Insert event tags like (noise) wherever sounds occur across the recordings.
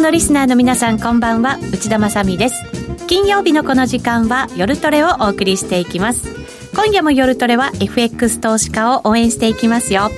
局のリスナーの皆さんこんばんは。内田まさです。金曜日のこの時間は夜トレをお送りしていきます。今夜も夜トレは FX 投資家を応援していきますよ。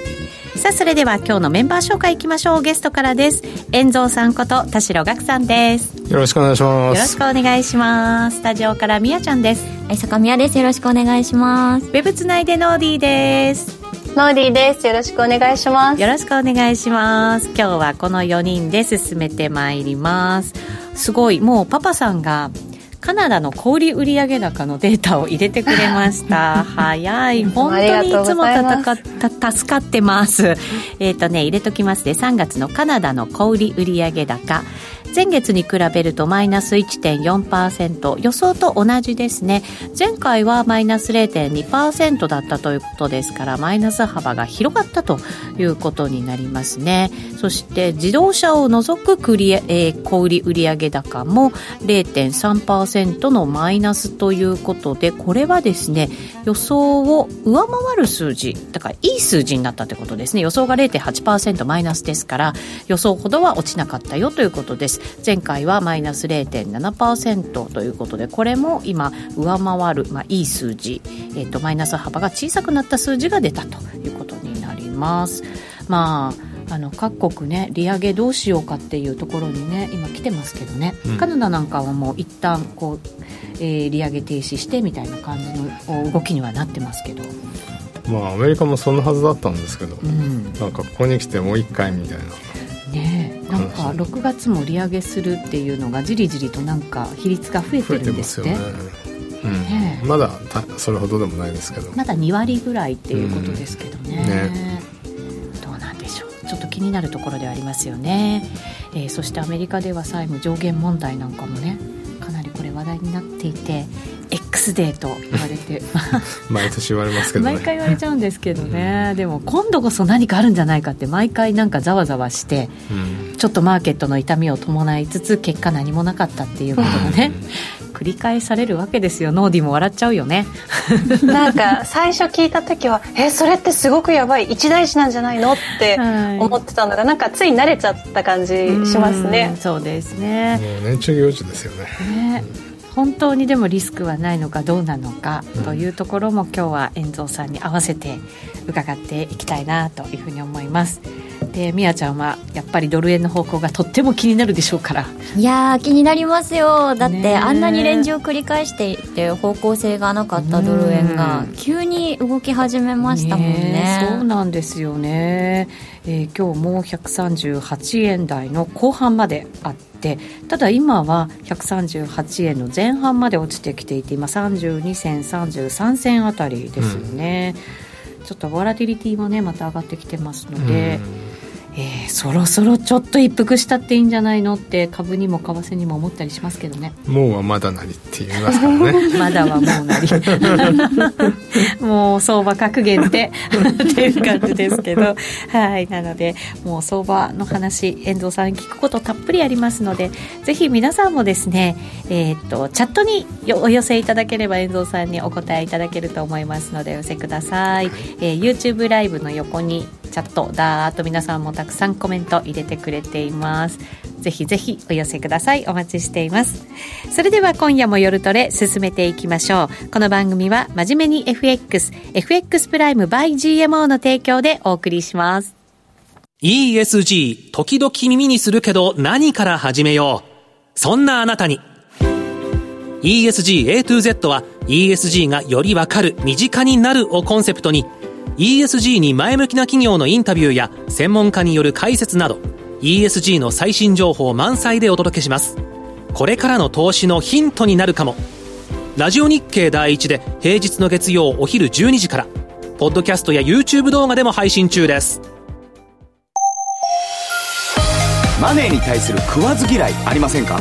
さあそれでは今日のメンバー紹介いきましょう。ゲストからです。遠蔵さんこと田代岳さんです。よろしくお願いします。よろしくお願いします。スタジオからみやちゃんです。はい坂宮です。よろしくお願いします。ウェブつないでノーディーですノーディーです。よろしくお願いします。よろしくお願いします。今日はこの4人で進めてまいります。すごい、もうパパさんがカナダの小売売上高のデータを入れてくれました。早い。本当にいつもたた助かってます。えっ、ー、とね、入れときますね。3月のカナダの小売売上高。前月に比べるとマイナス1.4%予想と同じですね前回はマイナス0.2%だったということですからマイナス幅が広がったということになりますねそして自動車を除くクリ、えー、小売売上高も0.3% 0.5%のマイナスということでこれはですね予想を上回る数字だからいい数字になったということですね。予想が0.8%マイナスですから予想ほどは落ちなかったよということです。前回はマイナス0.7%ということでこれも今上回る、まあ、いい数字、えーと、マイナス幅が小さくなった数字が出たということになります。まああの各国ね利上げどうしようかっていうところにね今来てますけどね、うん、カナダなんかはもう一旦こう、えー、利上げ停止してみたいな感じの動きにはなってますけど。まあアメリカもそのはずだったんですけど、うん、なんかここに来てもう一回みたいな。ねなんか6月も利上げするっていうのがじりじりとなんか比率が増えてるんですって、うん、ね、まだそれほどでもないですけど。まだ2割ぐらいっていうことですけどね。うん。ね、ちょっと気になるところではありますよね、えー、そしてアメリカでは債務上限問題なんかもねかなりこれ話題になっていて X デーと言われて (laughs) 毎年言われますけど、ね、毎回言われちゃうんですけどね、うん、でも今度こそ何かあるんじゃないかって毎回なんかざわざわして、うん、ちょっとマーケットの痛みを伴いつつ結果何もなかったっていうことがね、繰り返されるわけですよ。ノーディも笑っちゃうよね。(laughs) なんか最初聞いた時はえそれってすごくやばい。一大事なんじゃないのって思ってたのが、はい、なんかつい慣れちゃった感じしますね。そうですね。もう年中行事ですよね。ね。本当にでもリスクはないのかどうなのかというところも今日は遠蔵さんに合わせて伺っていきたいなというふうに思います。でみやちゃんはやっぱりドル円の方向がとっても気になるでしょうから。いや気になりますよ。だってあんなにレンジを繰り返していて方向性がなかったドル円が急に動き始めましたもんね、ね、そうなんですよね、えー、今日も138円台の後半まであってただ今は138円の前半まで落ちてきていて今32銭33銭あたりですよね、うん、ちょっとボラティリティもねまた上がってきてますので、うんえー、そろそろちょっと一服したっていいんじゃないのって株にも為替にも思ったりしますけどね。もうはまだなりって言いますからね。(laughs) まだはもうなり。もう相場格言ってっていう感じですけど。はい。なのでもう相場の話遠藤さん聞くことたっぷりありますのでぜひ皆さんもですねえー、っとチャットにお寄せいただければ遠藤さんにお答えいただけると思いますのでお寄せください、えー、YouTube ライブの横にチャットだーっと皆さんもたたくさんコメント入れてくれています。ぜひぜひお寄せください。お待ちしています。それでは今夜も夜トレ進めていきましょう。この番組は真面目に FX FX プライム by GMO の提供でお送りします。ESG 時々耳にするけど何から始めよう。そんなあなたに。ESG A to Z は ESG がよりわかる身近になるをコンセプトに ESG に前向きな企業のインタビューや専門家による解説など ESG の最新情報満載でお届けします。これからの投資のヒントになるかも。ラジオ日経第一で平日の月曜お昼12時からポッドキャストや YouTube 動画でも配信中です。マネーに対する食わず嫌いありませんか？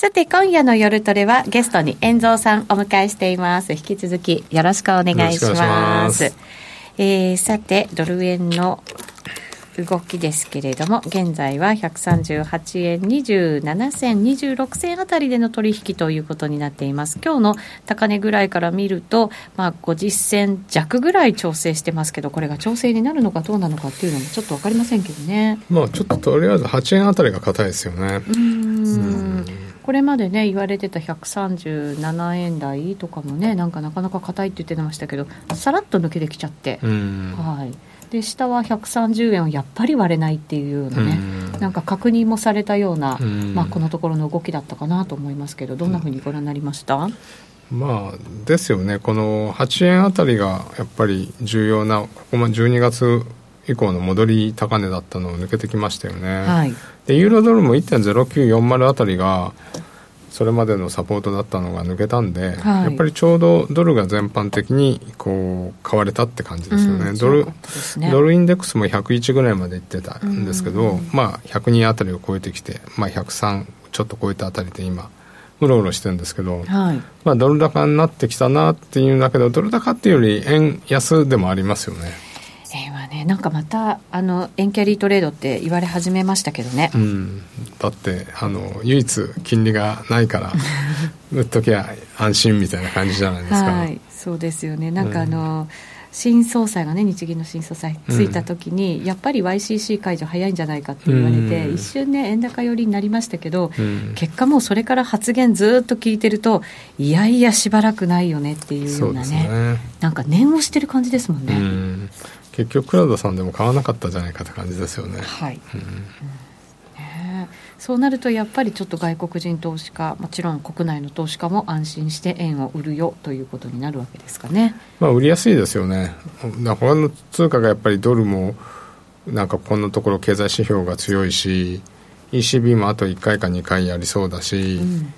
さて、今夜の夜トレはゲストに遠蔵さんお迎えしています。引き続きよろしくお願いします。えー、さて、ドル円の動きですけれども、現在は138円27銭、26銭あたりでの取引ということになっています。今日の高値ぐらいから見ると、まあ、50銭弱ぐらい調整してますけど、これが調整になるのかどうなのかっていうのもちょっと分かりませんけどね。まあ、ちょっととりあえず8円あたりが硬いですよね。うんこれまでね言われてた137円台とかもねなんかなかなか硬いって言ってましたけどさらっと抜けてきちゃって、はい、で下は130円をやっぱり割れないっていうようなね、ん。なんか確認もされたような、まあ、このところの動きだったかなと思いますけどどんなふうにご覧になりました、まあ、ですよね、この8円あたりがやっぱり重要な、ここも12月以降の戻り高値だったのを抜けてきましたよね。はい、でユーロドルも1.0940あたりがそれまでのサポートだったのが抜けたんで、はい、やっぱりちょうどドルが全般的にこう買われたって感じですよね、うん、ドル、ね、ドルインデックスも101ぐらいまでいってたんですけど、うん、まあ102あたりを超えてきて、まあ、103ちょっと超えたあたりで今うろうろしてるんですけど、はい、まあ、ドル高になってきたなっていうんだけどドル高っていうより円安でもありますよね。ねなんかまたあの円キャリートレードって言われ始めましたけどね、うん、だってあの唯一金利がないから (laughs) 売っときゃ安心みたいな感じじゃないですか、はい、そうですよね。なんかあの、うん新総裁がね日銀の新総裁ついた時に、うん、やっぱり YCC 解除早いんじゃないかって言われて、うん、一瞬ね円高寄りになりましたけど、うん、結果もうそれから発言ずっと聞いてるといやいやしばらくないよねっていうようなね、ね、なんか念をしてる感じですもんね。結局倉田さんでも買わなかったじゃないかって感じですよね。はい、うんね、そうなるとやっぱりちょっと外国人投資家もちろん国内の投資家も安心して円を売るよということになるわけですかね。まあ売りやすいですよね。他の通貨がやっぱりドルもなんかこのところ経済指標が強いし ECB もあと1回か2回やりそうだし、うん、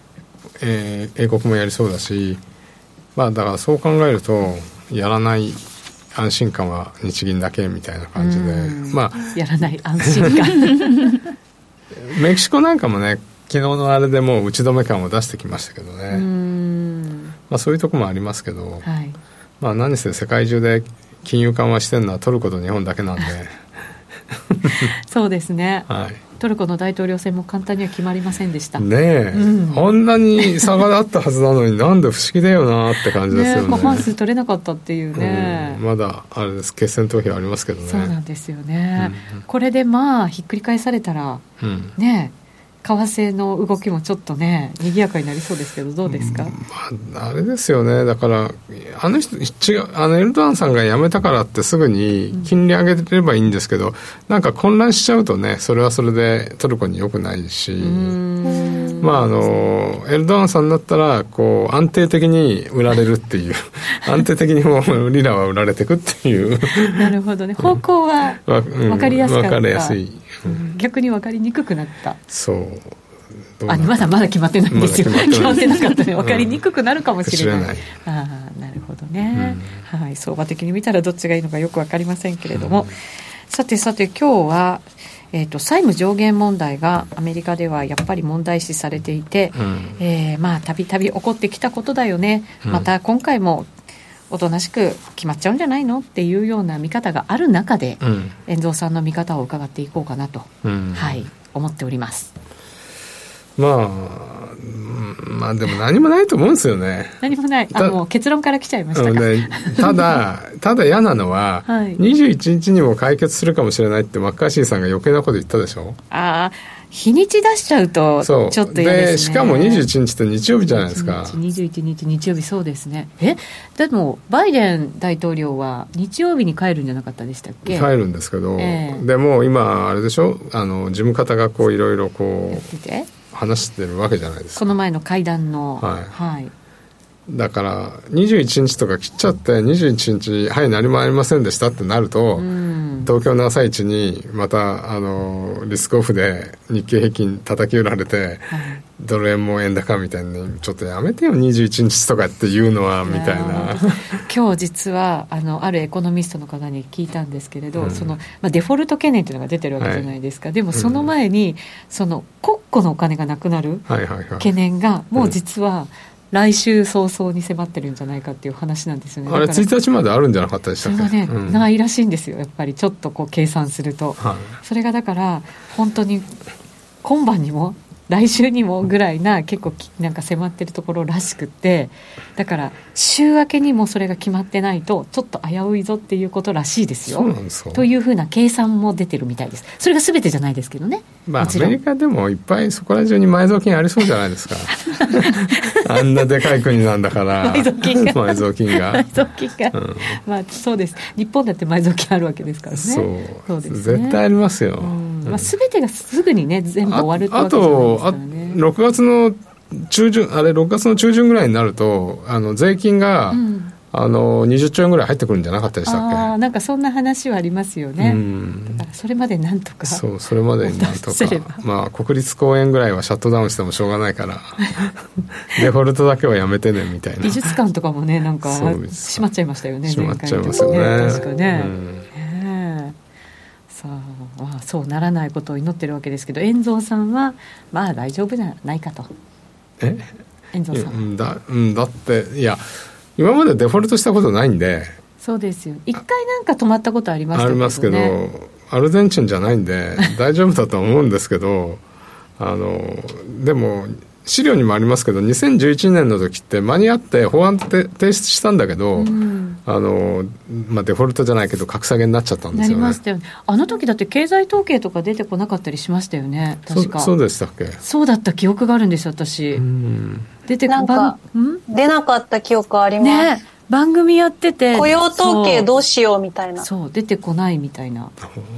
えー、英国もやりそうだしまあだからそう考えるとやらない安心感は日銀だけみたいな感じで、まあ、やらない安心感。(laughs) メキシコなんかもね昨日のあれでもう打ち止め感を出してきましたけどね。まあ、そういうとこもありますけど、はい、まあ、何せ世界中で金融緩和してるのはトルコと日本だけなんで (laughs) そうですね、はい。トルコの大統領選も簡単には決まりませんでした。ねえ、うん、あんなに差があったはずなのになんで不思議だよなって感じですよね。半数取れなかったっていうね、うん、まだあれです。決選投票ありますけどね。そうなんですよね、うん、これでまあひっくり返されたら、ね為替の動きもちょっとね賑やかになりそうですけどどうですか、まあ、あれですよね。だからあの人違うあのエルドアンさんが辞めたからってすぐに金利上げればいいんですけど、うん、なんか混乱しちゃうとねそれはそれでトルコによくないし。まああのエルドアンさんだったらこう安定的に売られるっていう。(laughs) 安定的にもうリラは売られていくっていう。なるほどね。方向は (laughs) 分かりやすかった、うん、分かりやすい逆に分かりにくくなった。そう。あまだまだ決まってないんですよ、ま、決まってなかったね。分かりにくくなるかもしれない。うん、ああなるほどね、うん、はい、相場的に見たらどっちがいいのかよく分かりませんけれども、うん、さてさて今日はえーと、債務上限問題がアメリカではやっぱり問題視されていて、うん、えー、まあたびたび起こってきたことだよね、また今回もおとなしく決まっちゃうんじゃないのっていうような見方がある中で、うん、遠藤さんの見方を伺っていこうかなと、うん、はい思っております。まあまあでも何もないと思うんですよね。何もない。あもう結論から来ちゃいましたか、ね、ただ (laughs) ただ嫌なのは、はい、21日にも解決するかもしれないってマッカーシーさんが余計なこと言ったでしょ？ああ日にち出しちゃうと、ちょっと嫌です、ね、しかも21日って日曜日じゃないですか。21日、日曜日、そうですね。え？でも、バイデン大統領は日曜日に帰るんじゃなかったでしたっけ？帰るんですけど、えー、でも今、あれでしょ、あの事務方がこういろいろこう、話してるわけじゃないですか。この前の会談の。はい。はいだから21日とか切っちゃって21日はい何もありませんでしたってなると、東京の朝一にまたあのリスクオフで日経平均叩き売られて、ドル円も円高みたいにちょっとやめてよ21日とかっていうのはみたいな。今日実はあのあるエコノミストの方に聞いたんですけれど、うん、そのまあ、デフォルト懸念というのが出てるわけじゃないですか、はい、でもその前に、うん、その国庫のお金がなくなる懸念がもう実は、来週早々に迫ってるんじゃないかっていう話なんですよね。あれ1日まであるんじゃなかったでしたっけ？それはね、うん、ないらしいんですよやっぱり。ちょっとこう計算すると、はい、それがだから本当に今晩にも来週にもぐらいな結構なんか迫ってるところらしくてだから週明けにもそれが決まってないとちょっと危ういぞっていうことらしいですよ。というふうな計算も出てるみたいです。それが全てじゃないですけどねまあアメリカでもいっぱいそこら中に埋蔵金ありそうじゃないですか。(laughs) あんなでかい国なんだから。埋蔵金が。(laughs) 埋蔵金が。(laughs) 埋蔵金が、うん、まあそうです。日本だって埋蔵金あるわけですからね。そう。です、ね、絶対ありますよ、うん。まあ、全てがすぐにね全部終わるってわけじゃないですあ6月の中旬あれ6月の中旬ぐらいになるとあの税金が、うん、あの20兆円ぐらい入ってくるんじゃなかったでしたっけ？あなんかそんな話はありますよね、うん、だからそれまでなんとか。そうそれまでになんとか。まあ国立公園ぐらいはシャットダウンしてもしょうがないから。(laughs) デフォルトだけはやめてねみたいな。美術館とかもねなんか閉まっちゃいましたよね閉まっちゃいますよね。確かね、うんそうならないことを祈ってるわけですけど遠蔵さんはまあ大丈夫じゃないかと。え？遠蔵さんだ,、うん、だっていや今までデフォルトしたことないんで。そうですよ。一回なんか止まったことありましたけど、ね、ありますけどアルゼンチンじゃないんで大丈夫だと思うんですけどあのでも資料にもありますけど2011年の時って間に合って法案提出したんだけど、うん、あのまあ、デフォルトじゃないけど格下げになっちゃったんですよね。よね。あの時だって経済統計とか出てこなかったりしましたよね。確か。そうでしたっけ？そうだった記憶があるんです私。出てなんか出なかった記憶あります、ね。番組やってて雇用統計どうしようみたいな。そう出てこないみたいな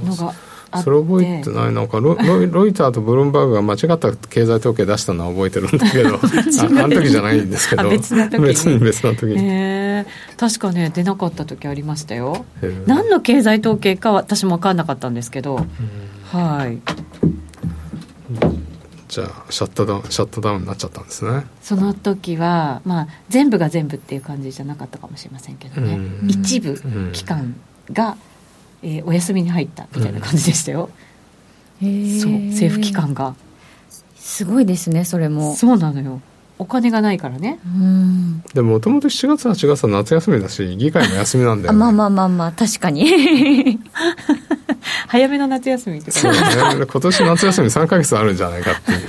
のがそれ覚えてない。なんかロ (laughs) ロイターとブルームバーグが間違った経済統計出したのは覚えてるんだけど。(laughs) ああの時じゃないんですけど。別に。別に別な時に、え (laughs) ー、確かね出なかった時ありましたよ。何の経済統計かは私も分かんなかったんですけど。はい。じゃあシャットダウンシャットダウンになっちゃったんですね。その時はまあ全部が全部っていう感じじゃなかったかもしれませんけどね。一部期間が、うんえー、お休みに入ったみたいな感じでしたよ、うん、そう政府機関が。すごいですねそれも。そうなのよ。お金がないからね。でももともと7月8月は夏休みだし議会も休みなんだよ、(laughs) ね、まあまあまあまあ確かに。早めの夏休みってそうね。今年夏休み3か月あるんじゃないかっていう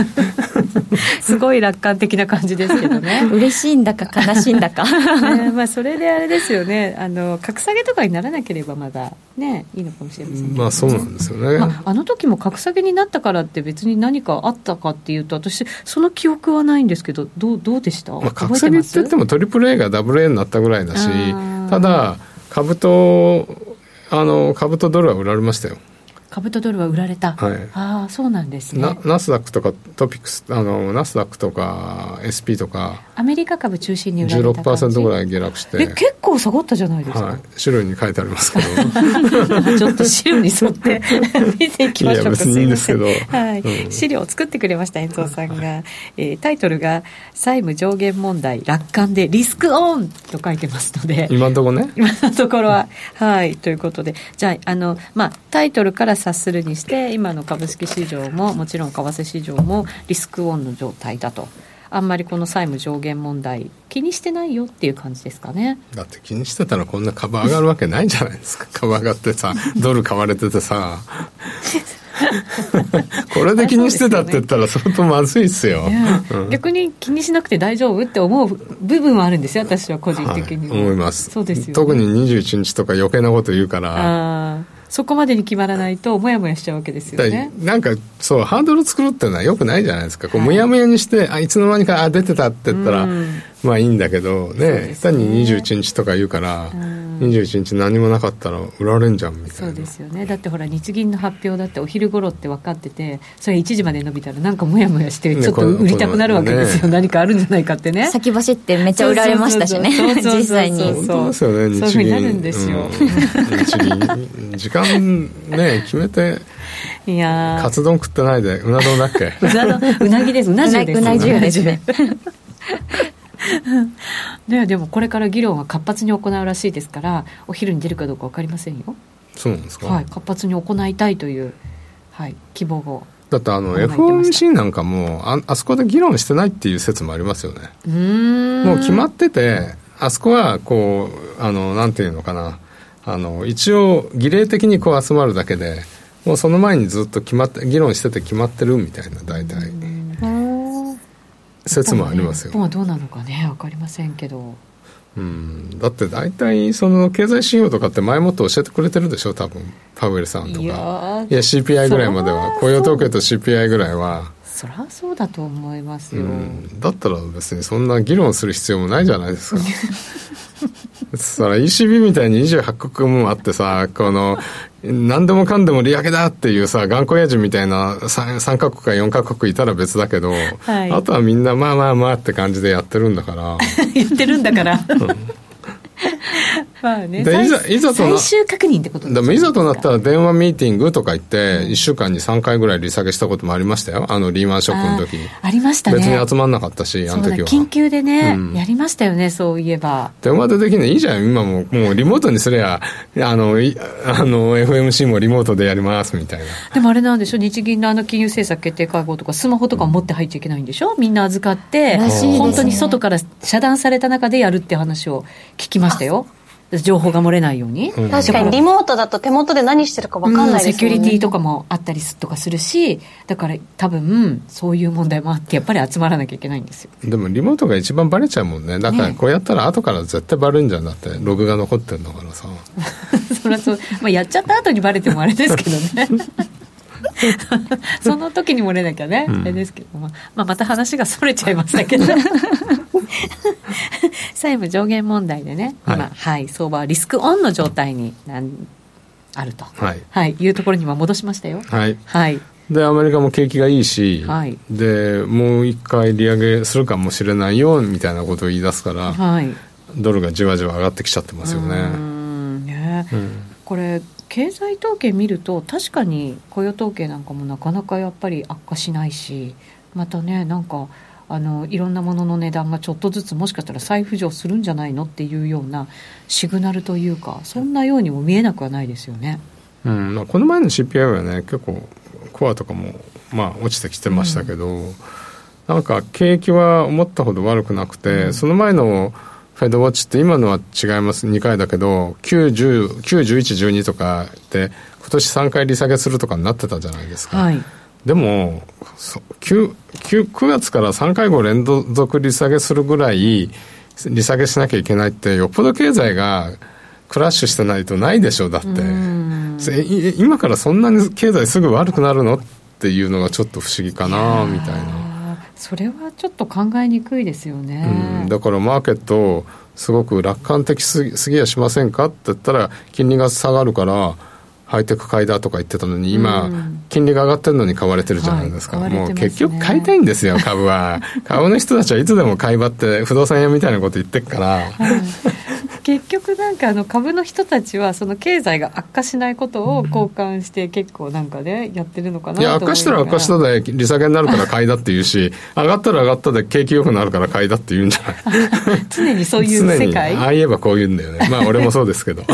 (laughs) すごい楽観的な感じですけどね。嬉しいんだか悲しいんだか、ね、まあそれであれですよね。あの格下げとかにならなければまだねいいのかもしれませんまあそうなんですよね、まあ、あの時も格下げになったからって別に何かあったかっていうと私その記憶はないんですけどどうどうでした、まあ、格下げって言ってもトリプル A がダブル A になったぐらいだしただ株とあの株とドルは売られましたよ株とドルは売られた、はい、ああそうなんですね。ナスダックとかトピックスあのナスダックとか SP とかアメリカ株中心に売られた感じ？16%ぐらい下落して。え結構下がったじゃないですか、はい、資料に書いてありますけど。(laughs) ちょっと資料に沿って (laughs) 見ていきましょうか。いや別にいいんですけど、はい。うん、資料を作ってくれました遠藤さんが、えー、タイトルが「債務上限問題楽観でリスクオン」と書いてますので。今のところね。今のところは。はい。ということで。じゃああのまあタイトルから察するにして今の株式市場ももちろん為替市場もリスクオンの状態だとあんまりこの債務上限問題気にしてないよっていう感じですかね。だって気にしてたらこんな株上がるわけないじゃないですか。(laughs) 株上がってさドル買われててさ。(laughs) これで気にしてたって言ったら相当まずいっすよ、うん、逆に気にしなくて大丈夫って思う部分はあるんですよ私は個人的に、はい、思います。そうですよ、ね、特に21日とか余計なこと言うからそこまでに決まらないともやもやしちゃうわけですよね。なんかそうハードル作るっていうのはよくないじゃないですか。こうむやむやにしてあいつの間にかあ出てたって言ったら、ままあいいんだけどねね。単に21日とか言うから、うん。21日何もなかったら売られんじゃんみたいな。そうですよね。だってほら日銀の発表だってお昼頃って分かっててそれ1時まで伸びたらなんかもやもやしてちょっと売りたくなるわけですよ、ね、何かあるんじゃないかってね。先走ってめっちゃ売られましたしね。実際に。そうですよね日銀。そういうふうになるんですよ、うん、日銀時間ね決めていやカツ丼食ってないでうな丼だっけ？(laughs) うなぎです。うな重です。うな重ですね (laughs) ででもこれから議論は活発に行うらしいですからお昼に出るかどうか分かりませんよ。そうなんですか、はい、活発に行いたいという、はい、希望をだってあの FOMC なんかもああそこで議論してないっていう説もありますよね。もう決まっててあそこはこうあのなんていうのかな。あの一応儀礼的にこう集まるだけでもうその前にずっと決まって議論してて決まってるみたいな大体。説もありますよ。日本はどうなのかね分かりませんけど。うん、だって大体その経済指標とかって前もって教えてくれてるでしょ多分。パウエルさんとか。いや CPI ぐらいまでは。雇用統計と CPI ぐらいは。そりゃそうだと思いますよ、うん、だったら別にそんな議論する必要もないじゃないですか (laughs) そら ECB みたいに28国もあってさこの何でもかんでも利上げだっていうさ頑固親父みたいな 3, 3カ国か4カ国いたら別だけど、はい、あとはみんなまあまあまあって感じでやってるんだから。(laughs) 言ってるんだから、うん (laughs) まあね、でいざいざと最終確認ってことでもいざとなったら電話ミーティングとか言って、1週間に3回ぐらい利下げしたこともありましたよ、あのリーマンショックの時ありましたね。別に集まんなかったし、あの時は。緊急でね、うん、やりましたよね、そういえば。電話でできないいいじゃん、今ももうリモートにすれば、あの、あの、FMC もリモートでやりますみたいな。でもあれなんでしょ、日銀のあの金融政策決定会合とか、スマホとか持って入っちゃいけないんでしょ、みんな預かって、本当に外から遮断された中でやるって話を聞きましたよ。情報が漏れないように、うん、確かにリモートだと手元で何してるか分かんないですよね、うん、セキュリティとかもあったりとかするしだから多分そういう問題もあってやっぱり集まらなきゃいけないんですよ。でもリモートが一番バレちゃうもんね。だからこうやったら後から絶対バレるんじゃん。だってログが残ってるのか (laughs) らさそれはそう、まあ、やっちゃった後にバレてもあれですけどね。(laughs) その時に漏れなきゃね、うん、あれですけど、まあ、また話がそれちゃいましたけど (laughs) 債務上限問題でね、今、はい、はい、相場はリスクオンの状態になんあると、はい、はい、いうところには戻しましたよ。はい、はい、でアメリカも景気がいいし、はい、でもう一回利上げするかもしれないよみたいなことを言い出すから、はい、ドルがじわじわ上がってきちゃってますよね。ね、うん、これ経済統計見ると確かに雇用統計なんかもなかなかやっぱり悪化しないしまたねなんかあのいろんなものの値段がちょっとずつもしかしたら再浮上するんじゃないのっていうようなシグナルというかそんなようにも見えなくはないですよね。うんまあ、この前の CPI はね結構コアとかも、まあ、落ちてきてましたけど、うん、なんか景気は思ったほど悪くなくて、うん、その前のフェドウォッチって今のは違います2回だけど9、10、9、11、12とかで今年3回利下げするとかになってたじゃないですか。はいでも 9, 9, 9月から3回後連続利下げするぐらい利下げしなきゃいけないってよっぽど経済がクラッシュしてないとないでしょだって。今からそんなに経済すぐ悪くなるのっていうのがちょっと不思議かなみたいな。それはちょっと考えにくいですよね。だからマーケットすごく楽観的すぎやしませんかって言ったら金利が下がるからハイテク買いだとか言ってたのに今、金利が上がってるのに買われてるじゃないですか、はい、もう結局買いたいんですよ株は。(laughs) 株の人たちはいつでも買い場って不動産屋みたいなこと言ってるから、結局なんかあの株の人たちはその経済が悪化しないことを交換して結構なんかねやってるのかないや悪化したら悪化したで利下げになるから買いだって言うし (laughs) 上がったら上がったで景気よくなるから買いだって言うんじゃない。常にそういう世界？(laughs) ああ言えばこう言うんだよね。まあ俺もそうですけど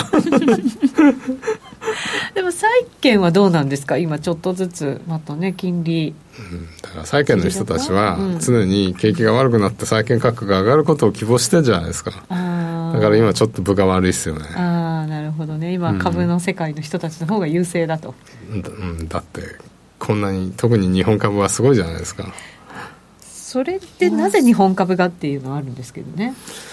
(laughs) でも債券はどうなんですか？今ちょっとずつまたね金利、うん、だから債券の人たちは常に景気が悪くなって債券価格が上がることを希望してるじゃないですか。だから今ちょっと分が悪いですよね。ああなるほどね。今株の世界の人たちの方が優勢だと、うん、うん、だってこんなに特に日本株はすごいじゃないですか。それってなぜ日本株がっていうのはあるんですけどね。うん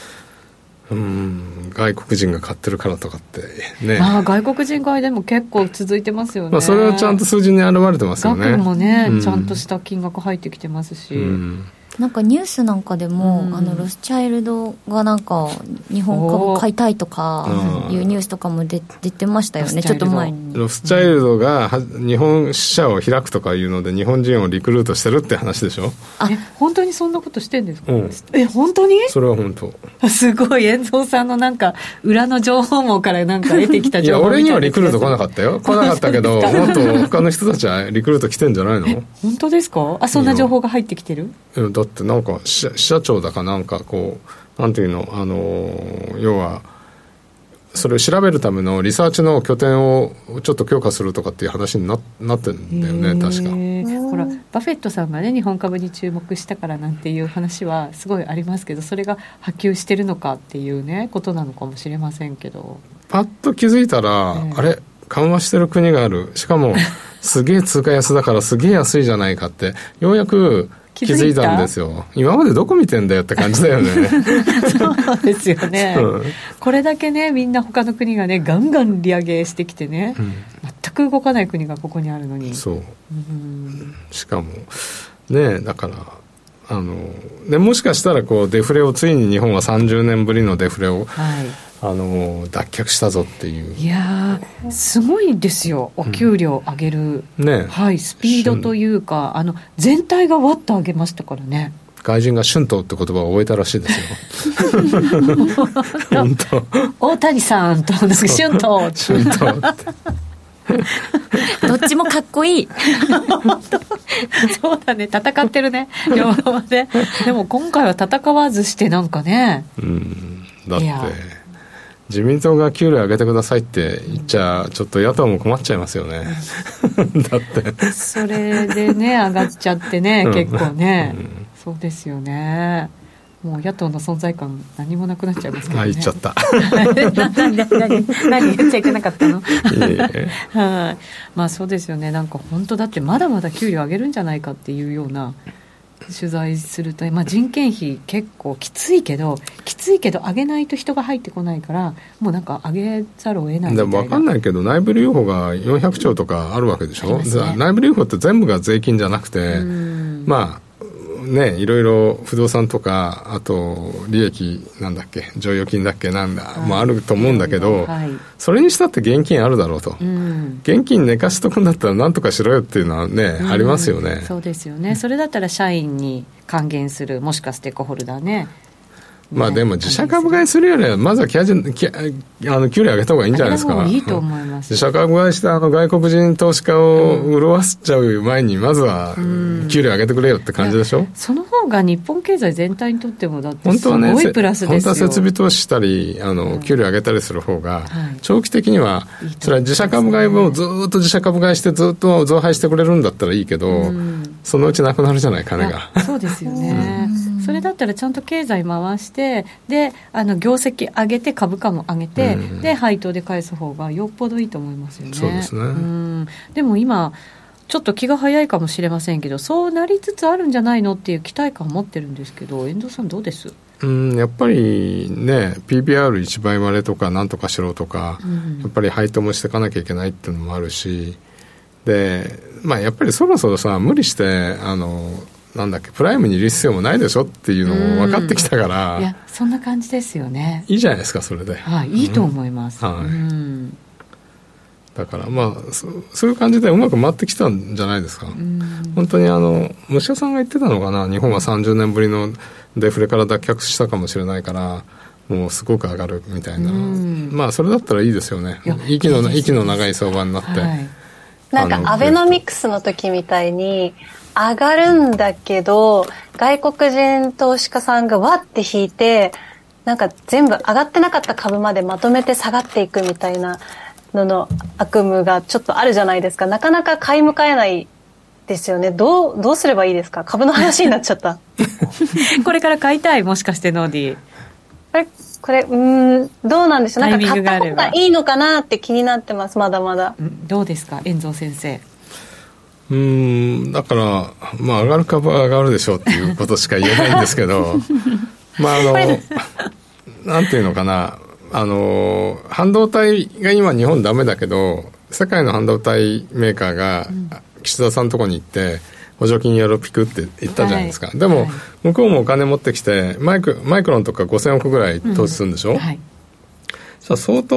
外国人が買ってるからとかってね。ああ外国人買いでも結構続いてますよね、まあ、それはちゃんと数字に表れてますよね。額もね、うん、ちゃんとした金額入ってきてますし、うん、なんかニュースなんかでも、うん、あのロスチャイルドがなんか日本株買いたいとかいうニュースとかも出出てましたよねちょっと前に。ロスチャイルドが日本支社を開くとかいうので日本人をリクルートしてるって話でしょ？あ。本当にそんなことしてんですか、うん、え本当に？それは本当。すごい遠藤さんのなんか裏の情報網からなんか得てきた情報 (laughs) いや俺にはリクルート来なかったよ。(laughs) 来なかったけどもっと他の人たちはリクルート来てんじゃないの？本当ですか？あそんな情報が入ってきてる？だってなんか支社長だかなんかこうなんていうのあの要はそれを調べるためのリサーチの拠点をちょっと強化するとかっていう話にななってるんだよね確か。ほらバフェットさんがね日本株に注目したからなんていう話はすごいありますけどそれが波及してるのかっていうねことなのかもしれませんけど。パッと気づいたら、えー、あれ緩和してる国がある。しかも (laughs) すげえ通貨安だからすげえ安いじゃないかって。ようやく気づいたんですよ。今までどこ見てんだよって感じだよね。(laughs) そうですよね、うん、これだけねみんな他の国がねガンガン利上げしてきてね、うん、全く動かない国がここにあるのに。そう、うん、しかもねだからあのでもしかしたらこうデフレをついに日本は30年ぶりのデフレを、はいあの脱却したぞっていう。いやすごいですよ。お給料上げる、うん、ね。はい、スピードというかあの全体がわっと上げましたからね。外人が春闘って言葉を覚えたらしいですよ。(laughs) 本当。大谷さんと春闘。春闘って。どっちもかっこいい。そうだね。戦ってるね。両方ででも今回は戦わずしてなんかね。うん。だって自民党が給料上げてくださいって言っちゃちょっと野党も困っちゃいますよね。(laughs) だって。それでね上がっちゃってね、結構ね、うん、そうですよね。もう野党の存在感何もなくなっちゃいますけど、ね、あ言っちゃった。何何何言っちゃいけなかったの？(laughs) はい。まあそうですよね。なんか本当だってまだまだ給料上げるんじゃないかっていうような取材すると、まあ、人件費結構きついけどきついけど上げないと人が入ってこないからもうなんか上げざるを得ないでも分かんないけど内部留保が400兆とかあるわけでしょ、ね、内部留保って全部が税金じゃなくてまあね、いろいろ不動産とか、あと利益なんだっけ、剰余金だっけ、なんだ、はい、もあると思うんだけど、はい、それにしたって現金あるだろうと、うん、現金寝かしとくんだったら、なんとかしろよっていうのはね、うん、ありますよね。そうですよね、それだったら社員に還元する、もしくはステークホルダーね。まあでも自社株買いするよりは、まずはキャジキャあの給料上げた方がいいんじゃないですか。いいと思います。自社株買いしてあの外国人投資家を潤わせちゃう前に、まずは給料上げてくれよって感じでしょ、うん、その方が日本経済全体にとっても、だってすごいプラスですよ、本当は設備投資したり、あの給料上げたりする方が、長期的には、それは自社株買いをずっと自社株買いして、ずっと増配してくれるんだったらいいけど、そのうちなくなるじゃない、金が。そうですよね。それだったらちゃんと経済回してであの業績上げて株価も上げて、うん、で配当で返す方がよっぽどいいと思いますよね。そうですね、うん、でも今ちょっと気が早いかもしれませんけどそうなりつつあるんじゃないのっていう期待感を持ってるんですけど遠藤さんどうです？うんやっぱりね PBR1 倍割れとかなんとかしろとか、うん、やっぱり配当もしていかなきゃいけないっていうのもあるしでまあやっぱりそろそろさ無理してあのなんだっけプライムにいる必要もないでしょっていうのも分かってきたから、いやそんな感じですよね。いいじゃないですかそれで。はい、いいと思います、はい、だからまあそういう感じでうまく回ってきたんじゃないですか、本当にあの虫屋さんが言ってたのかな日本は30年ぶりのデフレから脱却したかもしれないからもうすごく上がるみたいな、まあそれだったらいいですよね。息の息の長い相場になって、はい、なんかアベノミクスの時みたいに上がるんだけど、外国人投資家さんがわって引いて、なんか全部上がってなかった株までまとめて下がっていくみたいなのの悪夢がちょっとあるじゃないですか。なかなか買い迎えないですよね。どう、どうすればいいですか？株の話になっちゃった。(laughs) これから買いたい？もしかしてノーディー。これ、これ、うん、どうなんでしょう？なんか買った方がいいのかなって気になってます、まだまだ。どうですか、遠藤先生。うんだからまあ上がる株は上がるでしょうっていうことしか言えないんですけど (laughs) まああの (laughs) なんていうのかなあの半導体が今日本ダメだけど世界の半導体メーカーが岸田さんのとこに行って補助金やろピクって言ったじゃないですか、はい、でも、はい、向こうもお金持ってきてマイクマイクロンとか5000億ぐらい投資するんでしょ、うんはい、相当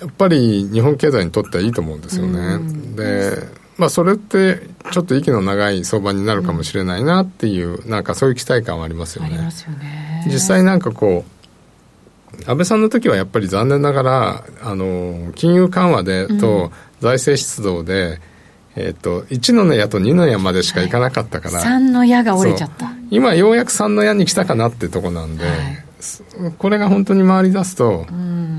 やっぱり日本経済にとってはいいと思うんですよね、でまあそれってちょっと息の長い相場になるかもしれないなっていう、うん、なんかそういう期待感はありますよね。よね。実際なんかこう安倍さんの時はやっぱり残念ながらあの金融緩和でと財政出動で、えーと、1の矢と2の矢までしかいかなかったから、はい、3の矢が折れちゃった。今ようやく3の矢に来たかなってとこなんで、はい、これが本当に回り出すと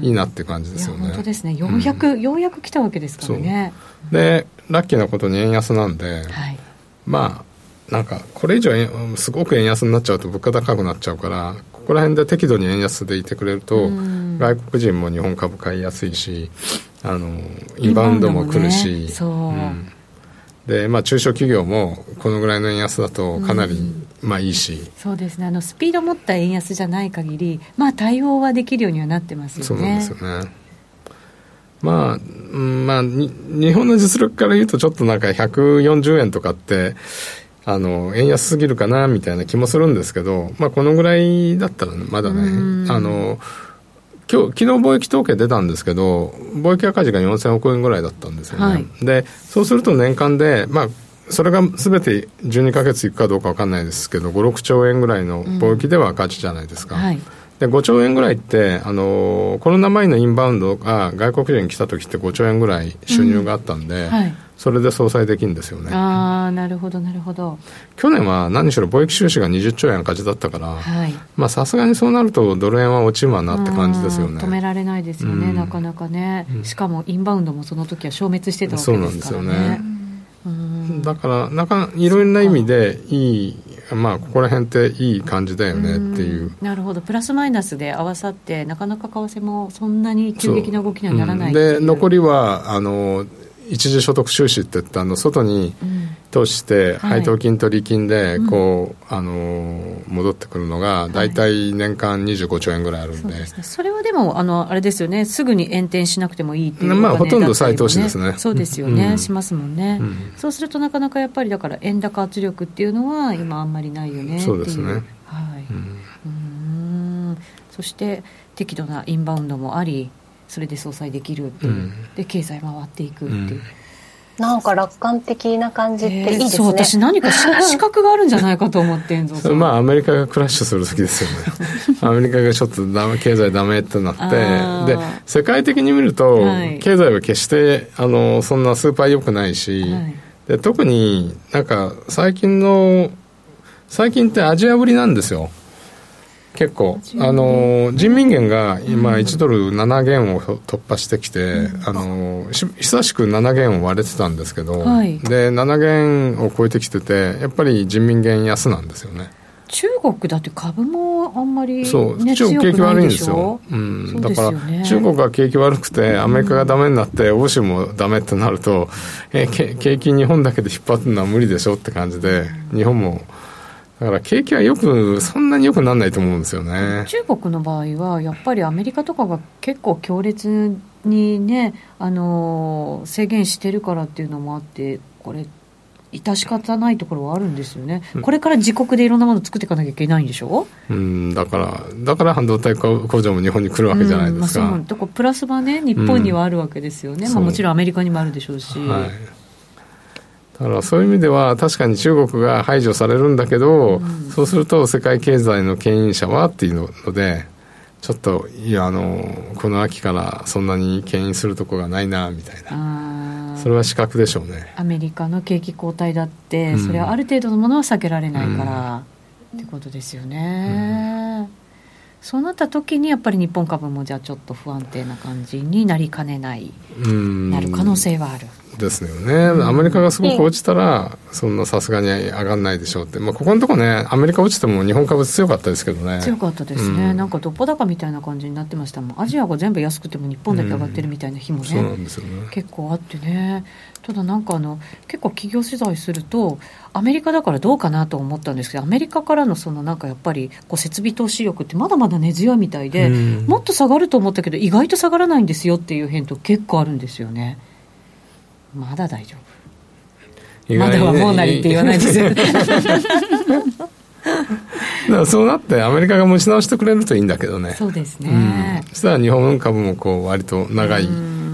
いいなって感じですよね、本当ですね。ようやく、うん、ようやく来たわけですからね。でラッキーなことに円安なんで、はい、まあなんかこれ以上すごく円安になっちゃうと物価高くなっちゃうからここら辺で適度に円安でいてくれると、外国人も日本株買いやすいしあのインバウンドも来るし、ね、そう、うん。で、まあ、中小企業もこのぐらいの円安だとかなり、うん、まあいいし。そうですね。あのスピード持った円安じゃない限りまあ対応はできるようにはなってますよね。そうなんですよね。まあ、うん、まあ日本の実力から言うとちょっとなんか140円とかってあの円安すぎるかなみたいな気もするんですけど、まあ、このぐらいだったらまだね。あの今日昨日貿易統計出たんですけど、貿易赤字が4000億円ぐらいだったんですよね。はい、で、そうすると年間で、まあ、それがすべて12か月いくかどうか分かんないですけど、5、6兆円ぐらいの貿易では赤字じゃないですか。うんはい、で5兆円ぐらいって、あのコロナ前のインバウンドが外国人に来た時って5兆円ぐらい収入があったんで、うん。はい。それで相殺できるんですよね。ああなるほどなるほど。去年は何しろ貿易収支が20兆円赤字だったからまあさすがにそうなるとドル円は落ちるわなって感じですよね。止められないですよね、なかなかね、しかもインバウンドもその時は消滅してたわけですからね。そうなんですよねだからなかいろんな意味でいいまあここら辺っていい感じだよねっていう。なるほど。プラスマイナスで合わさってなかなか為替もそんなに急激な動きにはならない、う。ん、で残りはあの一時所得収支っていったの外に投資して配当金と利金でこう、あの戻ってくるのが大体年間25兆円ぐらいあるんで、そそれはでもあのあれですよね。すぐに延転しなくてもいいっていう、まあほとんど再投資ですね。そうですよね、しますもんね、そうするとなかなかやっぱりだから円高圧力っていうのは今あんまりないよねそうですね。はい、うん。そして適度なインバウンドもありそれで相殺できるっていう、うん、で経済回っていくっていう。なんか楽観的な感じっていいですね、えー、そう私何か (laughs) 資格があるんじゃないかと思ってんぞまあアメリカがクラッシュする時ですよね。(laughs) アメリカがちょっとダメ経済ダメってなってで世界的に見ると、はい、経済は決してあのそんなスーパー良くないし、はい、で特になんか最近の最近ってアジア売りなんですよ結構、あの人民元が今、1ドル7元を突破してきて、うん、あの久しく7元を割れてたんですけど、はい、で7元を超えてきてて、やっぱり人民元安なんですよね。中国だって株もあんまり、ね、そう中国景気悪いんですよ、うん、ね、だから中国が景気悪くてアメリカがダメになって欧州もダメってなると、え景気日本だけで引っ張るのは無理でしょって感じで日本もだから景気はよく、そんなによくならないと思うんですよね。中国の場合は、やっぱりアメリカとかが結構強烈にね、あの制限してるからっていうのもあって、これ、致し方ないところはあるんですよね、これから自国でいろんなものを作っていかなきゃいけないんでしょ？うんだから、だから半導体工場も日本に来るわけじゃないですか。うんまあ、だからプラスはね、日本にはあるわけですよね、うん、まあ、もちろんアメリカにもあるでしょうし。はいだからそういう意味では確かに中国が排除されるんだけど、うん、そうすると世界経済の牽引者はっていうのでちょっといやあのこの秋からそんなに牽引するとこがないなみたいな。それは資格でしょうね。アメリカの景気後退だって、うん、それはある程度のものは避けられないから、うん、ってことですよね、そうなった時にやっぱり日本株もじゃあちょっと不安定な感じになりかねない、なる可能性はあるですよね、アメリカがすごく落ちたら、そんなさすがに上がらないでしょうって、まあ、ここのとこね、アメリカ落ちても日本株強かったですけどね。強かったですね、うん、なんかどっぽ高みたいな感じになってましたもん、アジアが全部安くても日本だけ上がってるみたいな日もね、うん、ね。結構あってね、ただなんかあの、結構企業取材すると、アメリカだからどうかなと思ったんですけど、アメリカからのそのなんかやっぱりこう設備投資力ってまだまだ根強いみたいで、うん、もっと下がると思ったけど、意外と下がらないんですよっていう返答、結構あるんですよね。まだ大丈夫。ね、まだはもうなりって言わないですよ。だからそうなってアメリカが持ち直してくれるといいんだけどね。そうですね、うん、そしたら日本株もこう割と長い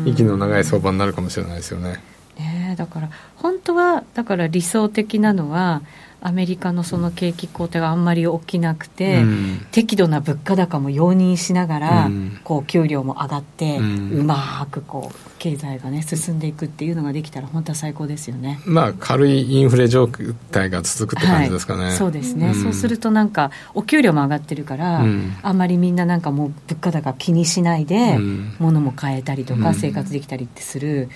息の長い相場になるかもしれないですよね。ねだから本当はだから理想的なのはアメリカのその景気後退があんまり起きなくて、うん、適度な物価高も容認しながら、うん、こう給料も上がって、うん、うまくこう経済がね進んでいくっていうのができたら本当は最高ですよね。まあ軽いインフレ状態が続くって感じですかね、はい、そうですね、そうするとなんかお給料も上がってるから、あんまりみんななんかもう物価高気にしないで、物も買えたりとか生活できたりってする、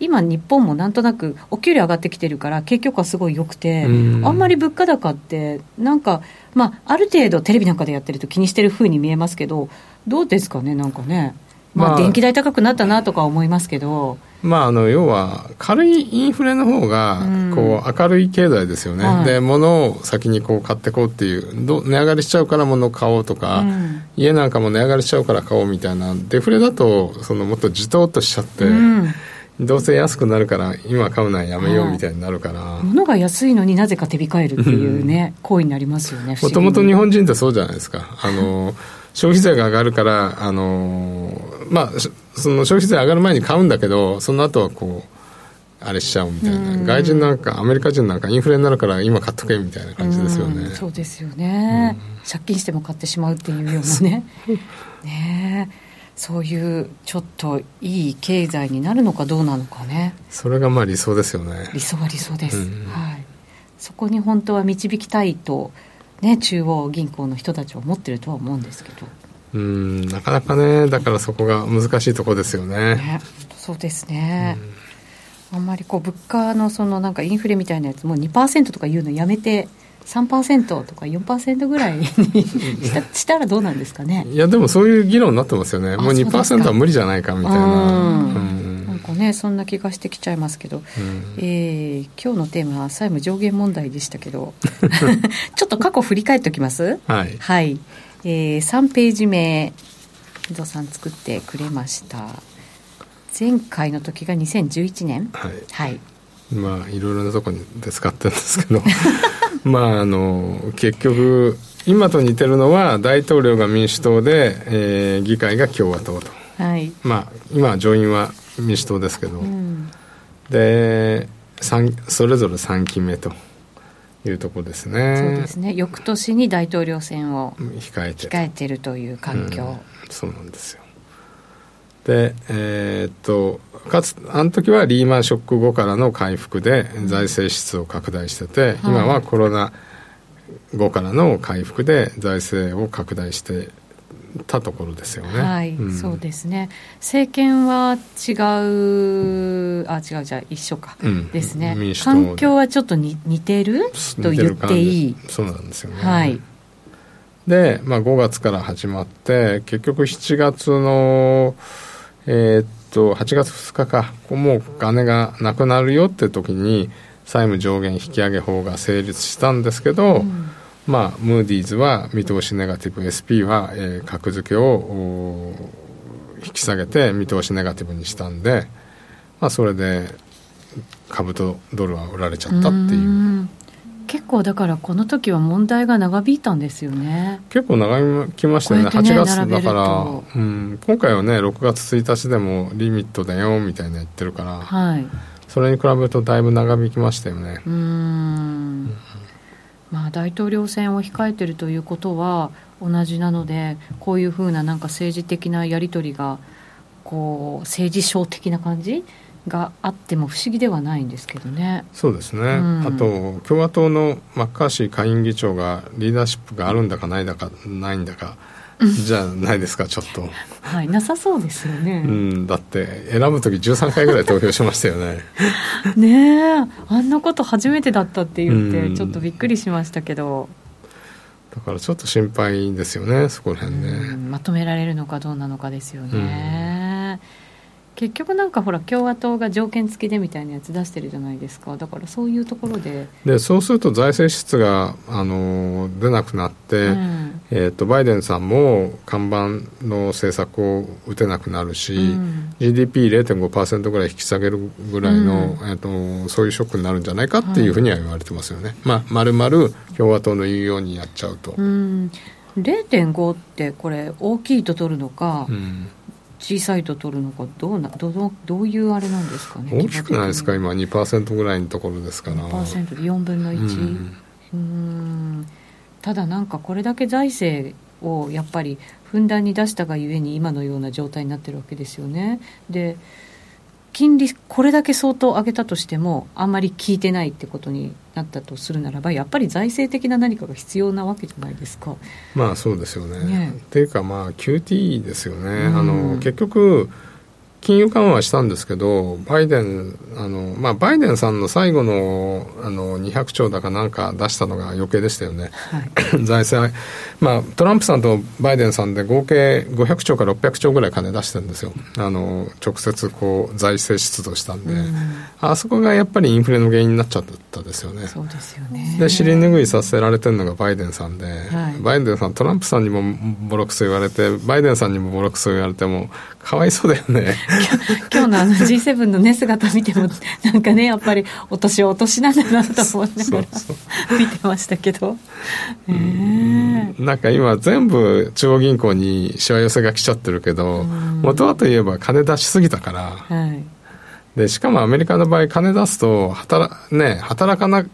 今、日本もなんとなくお給料上がってきてるから、景況感すごい良くて、あんまり物価高って、なんか、まあ、ある程度、テレビなんかでやってると気にしてるふうに見えますけど、どうですかね、なんかね、まあ、電気代高くなったなとか思いますけど。まあ、あの要は軽いインフレの方がこう明るい経済ですよね、うん、で物を先にこう買ってこうっていうど値上がりしちゃうから物を買おうとか、うん、家なんかも値上がりしちゃうから買おうみたいなデフレだとそのもっとじとっとしちゃって、うんどうせ安くなるから今買うのはやめようみたいになるから、物が安いのになぜか手控えるっていうね、行為になりますよねもともと日本人ってそうじゃないですか。あの消費税が上がるからあのまあその消費税上がる前に買うんだけどその後はこうあれしちゃうみたいな。外人なんかアメリカ人なんかインフレになるから今買っとけみたいな感じですよね。そうですよね、借金しても買ってしまうっていうようなね。(laughs) ねそういうちょっといい経済になるのかどうなのかね。それがまあ理想ですよね。理想は理想です、うん、はい、そこに本当は導きたいと、ね、中央銀行の人たちは思ってるとは思うんですけど。うんなかなかねだからそこが難しいところですよね、ね、そうですね、あんまりこう物価のそのなんかインフレみたいなやつも2%とか言うのやめて3%とか4%ぐらいに (laughs) したしたらどうなんですかね？いやでもそういう議論になってますよね。もう2%は無理じゃないかみたいな、なんかねそんな気がしてきちゃいますけど、うん、えー、今日のテーマは債務上限問題でしたけど。(laughs) ちょっと過去振り返っておきます？はい、はい、えー、3ページ目伊藤さん作ってくれました。前回の時が2011年。はい、はい、まあいろいろなところで使ってるんですけど (laughs) (laughs) まああの結局今と似てるのは大統領が民主党で、えー、議会が共和党と、はい、まあ今上院は民主党ですけど、うん、でそれぞれ3期目というところですね。そうですね。翌年に大統領選を控えて控えてるという環境、うん、そうなんですよでえー、っとかつあの時はリーマンショック後からの回復で財政支出を拡大してて、うん、今はコロナ後からの回復で財政を拡大してたところですよね。はい、うん、そうですね。政権は違う、あ、違うじゃ一緒か、うん、ですね。環境はちょっとに似てる？と言っていい？そうなんですよね。はい。で、まあ、5月から始まって結局7月のえー、っと8月2日かもう金がなくなるよって時に債務上限引き上げ法が成立したんですけど、うん、まあ、ムーディーズは見通しネガティブ SP は、えー、格付けを引き下げて見通しネガティブにしたんで、まあ、それで株とドルは売られちゃったっていう結構だからこの時は問題が長引いたんですよね。結構長引きましたよね。ね8月だから、うん、今回はね6月1日でもリミットだよみたいな言ってるから、はい、それに比べるとだいぶ長引きましたよね。うん。まあ大統領選を控えてるということは同じなのでこういうふうななんか政治的なやり取りがこう政治賞的な感じがあっても不思議ではないんですけどね。そうですね、うん、あと共和党のマッカーシー下院議長がリーダーシップがあるんだかないんだかないんだか、じゃないですかちょっと。はいなさそうですよね、うん、だって選ぶ時13回ぐらい投票しましたよね。(laughs) ねえあんなこと初めてだったって言ってちょっとびっくりしましたけど、だからちょっと心配ですよねそこら辺ね、まとめられるのかどうなのかですよね、結局なんかほら共和党が条件付きでみたいなやつ出してるじゃないですか。だからそういうところで。でそうすると財政支出があの出なくなって、うん、えーと、バイデンさんも看板の政策を打てなくなるし、うん、GDP0.5% ぐらい引き下げるぐらいの、うん、えーと、そういうショックになるんじゃないかっていうふうには言われてますよね、はい、まあ、まるまる共和党の言うようにやっちゃうと。うん、0.5ってこれ大きいと取るのか、うん、小さいと取るのかどうなどどどういうあれなんですかね？大きくないですか？今2%ぐらいのところですから。2%で4分の1うん。ただなんかこれだけ財政をやっぱりふんだんに出したがゆえに今のような状態になってるわけですよね。で金利これだけ相当上げたとしてもあんまり効いてないってことになったとするならばやっぱり財政的な何かが必要なわけじゃないですか。まあそうですよね。ねっていうかまあ QT ですよね。うん、あの結局金融緩和したんですけど、バイデン、あの、まあ、バイデンさんの最後の、あの、200兆だかなんか出したのが余計でしたよね。はい、(coughs) 財政、まあ、トランプさんとバイデンさんで合計500兆から600兆ぐらい金出してるんですよ。あの、直接こう、財政出動したんで、うん、あそこがやっぱりインフレの原因になっちゃったですよね。そうですよね。で、尻拭いさせられてるのがバイデンさんで、はい、バイデンさん、トランプさんにもボロクソ言われて、バイデンさんにもボロクソ言われても、かわいそうだよね。(laughs) 今日のあの G7 のね姿見ても (laughs) なんかねやっぱりお年お年なんだなと思いながら見てましたけど、え。ー、なんか今全部中央銀行にしわ寄せが来ちゃってるけど元はといえば金出しすぎたから、はい、でしかもアメリカの場合金出すと働,、ね、働かな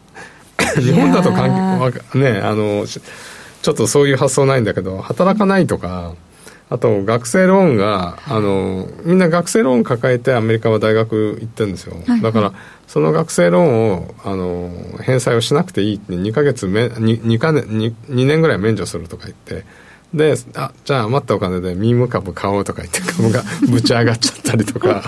日本だと関係ねあのちょっとそういう発想ないんだけど働かないとかあと学生ローンがあのみんな学生ローン抱えてアメリカは大学行ってるんですよ、はいはい、だからその学生ローンをあの返済をしなくていいって2か月め 2, 2, か 2, 2年ぐらい免除するとか言って。であじゃあ余ったお金でミーム株買おうとか言って株がぶち上がっちゃったりとか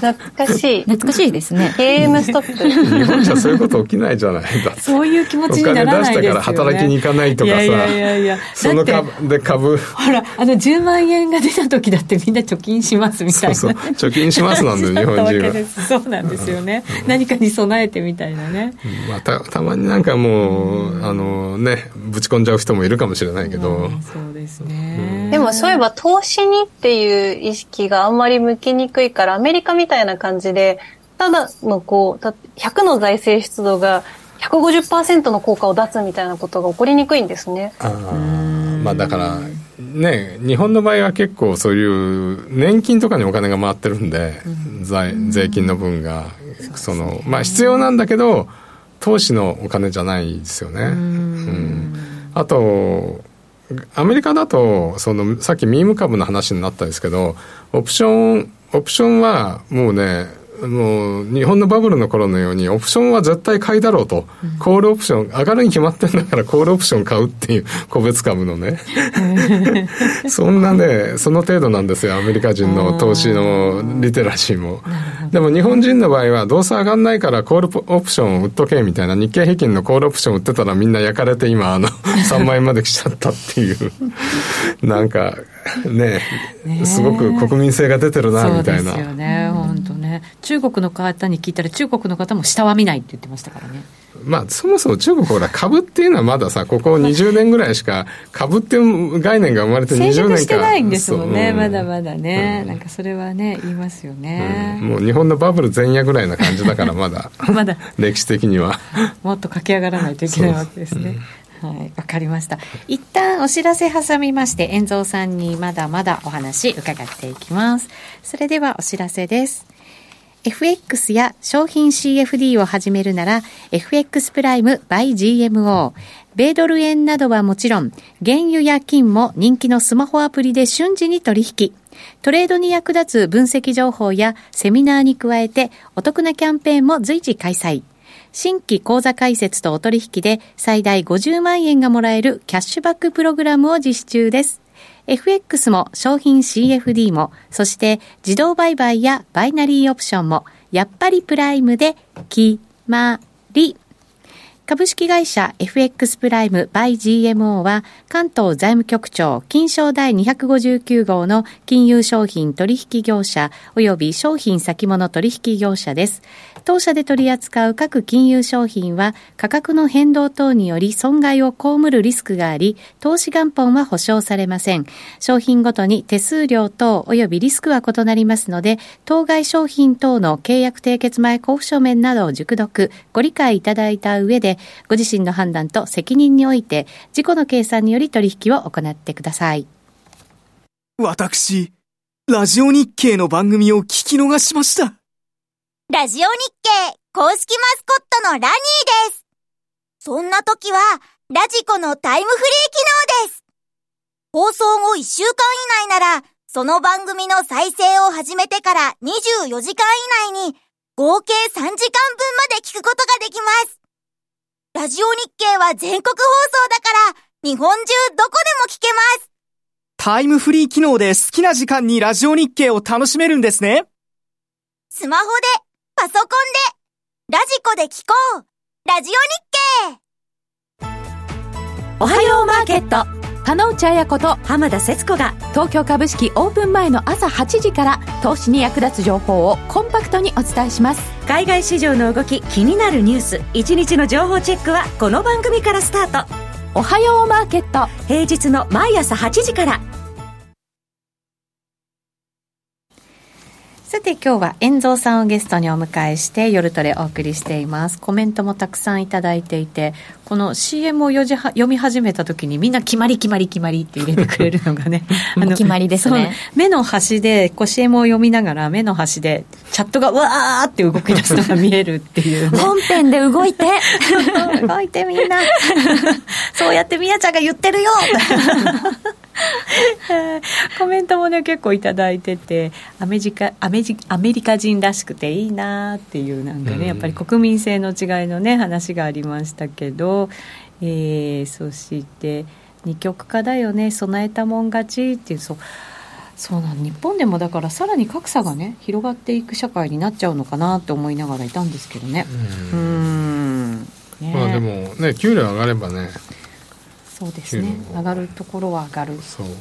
懐かしい。懐かしいですね。AM ストップ。日本じゃそういうこと起きないじゃないだそういう気持ちにならないですよ、ね、お金出したから働きに行かないとかさ。いやいやいや。その株で株。ほらあの10万円が出た時だってみんな貯金しますみたいな、そうそう。貯金しますなんで (laughs) 日本人は。そうなんですよね、うん、何かに備えてみたいなね、うん、まあ、たたまになんかもう、うん、あのねぶち込んじゃう人もいるかもしれないけど、そうですね、でもそういえば投資にっていう意識があんまり向きにくいからアメリカみたいな感じでただのこう100の財政出動が150%の効果を出すみたいなことが起こりにくいんですね。あまあだからね日本の場合は結構そういう年金とかにお金が回ってるんで、税税金の分がそのまあ必要なんだけど投資のお金じゃないですよね。うん、あとアメリカだとそのさっきミーム株の話になったんですけどオプションオプションはもうねもう日本のバブルの頃のようにオプションは絶対買いだろうと、うん、コールオプション上がるに決まってんだからコールオプション買うっていう個別株のね。(laughs) そんなねその程度なんですよアメリカ人の投資のリテラシーも。でも日本人の場合はどうせ上がんないからコールオプションを売っとけみたいな日経平均のコールオプション売ってたらみんな焼かれて今あの3万円まで来ちゃったっていう。なんか (laughs) ねすごく国民性が出てるなみたいな。そうですよね本当ね。中国の方に聞いたら中国の方も下は見ないって言ってましたからね。まあ、そもそも中国ほら株っていうのはまださここ20年ぐらいしか株っていう概念が生まれて20年かしてないんですもんね、う。ん、まだまだね、うん、なんかそれはね言いますよね、うん、もう日本のバブル前夜ぐらいな感じだからまだ。(laughs) まだ。歴史的には。(laughs) もっと駆け上がらないといけないわけですねはい、わかりました。一旦お知らせ挟みまして、遠蔵さんにまだまだお話伺っていきます。それではお知らせです。FX や商品 CFD を始めるなら FX プライム by GMO 米ドル円などはもちろん原油や金も人気のスマホアプリで瞬時に取引トレードに役立つ分析情報やセミナーに加えてお得なキャンペーンも随時開催新規口座開設とお取引で最大50万円がもらえるキャッシュバックプログラムを実施中です。FX も商品 CFD も、そして自動売買やバイナリーオプションも、やっぱりプライムで決まり。株式会社 FX プライムバイ GMO は関東財務局長金賞第259号の金融商品取引業者及び商品先物取引業者です。当社で取り扱う各金融商品は価格の変動等により損害を被るリスクがあり、投資元本は保証されません。商品ごとに手数料等及びリスクは異なりますので、当該商品等の契約締結前交付書面などを熟読、ご理解いただいた上で、ご自身の判断と責任において、自己の計算により取引を行ってください。私、ラジオ日経の番組を聞き逃しました。ラジオ日経公式マスコットのラニーです。そんな時は、ラジコのタイムフリー機能です。放送後1週間以内なら、その番組の再生を始めてから24時間以内に、合計3時間分まで聞くことができます。ラジオ日経は全国放送だから、日本中どこでも聞けます。タイムフリー機能で好きな時間にラジオ日経を楽しめるんですね。スマホでパソコンで、ラジコで聞こうラジオ日経おはようマーケット金内彩子と浜田節子が東京株式オープン前の朝8時から投資に役立つ情報をコンパクトにお伝えします。海外市場の動き気になるニュース一日の情報チェックはこの番組からスタート。おはようマーケット。平日の毎朝8時からさて今日は遠蔵さんをゲストにお迎えして夜トレお送りしています。コメントもたくさんいただいていてこの CM を読み始めた時にみんな決まり決まり決まりって入れてくれるのがね (laughs) あの決まりですね。目の端でこう CM を読みながら目の端でチャットがわーって動き出すのが見えるっていう、ね、本編で動いて。(laughs) 動いてみんな。(laughs) そうやってみやちゃんが言ってるよ (laughs) コメントもね結構頂いててアメリカアメアメリカ人らしくていいなっていうなんかね、うん、やっぱり国民性の違いのね話がありましたけど、えー、そして二極化だよね備えたもん勝ちっていうそうそうなん日本でもだからさらに格差がね広がっていく社会になっちゃうのかなって思いながらいたんですけどね。うん。ねまあでもね給料上がればねそうですね。上がるところは上がる。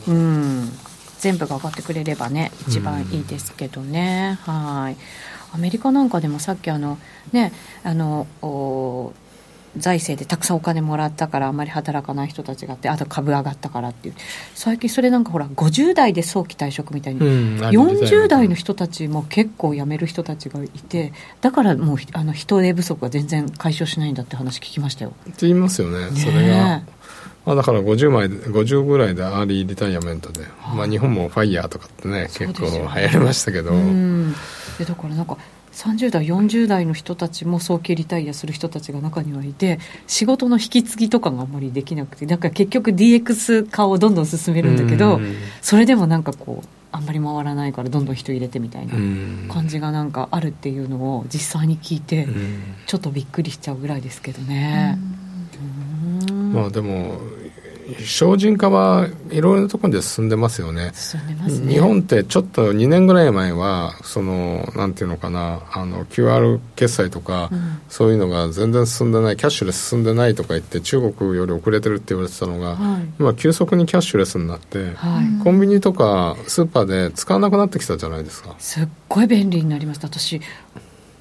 う。ん。全部が上がってくれればね一番いいですけどね、はい。アメリカなんかでもさっきあのねあの財政でたくさんお金もらったからあんまり働かない人たちがあってあと株上がったからっていう。最近それなんかほら50代で早期退職みたいに、うん、40代の人たちも結構辞める人たちがいてだからもうあの人手不足が全然解消しないんだって話聞きましたよ。って言いますよね、ね、それがまあ、だから50枚50ぐらいで early retirement で、まあ、日本も FIRE とかってね結構流行りましたけど。でだからなんか30代40代の人たちも早期リタイアする人たちが中にはいて仕事の引き継ぎとかがあんまりできなくてだから結局 DX 化をどんどん進めるんだけどそれでもなんかこうあんまり回らないからどんどん人入れてみたいな感じがなんかあるっていうのを実際に聞いてちょっとびっくりしちゃうぐらいですけどね。まあでも精進化はいろいろなところで進んでますよね。ね。日本ってちょっと2年ぐらい前はそのなんていうのかなあの QR 決済とか、うん、そういうのが全然進んでないキャッシュレス進んでないとか言って中国より遅れてるって言われてたのが、はい、今急速にキャッシュレスになって、はい、コンビニとかスーパーで使わなくなってきたじゃないですか。すっごい便利になりました。私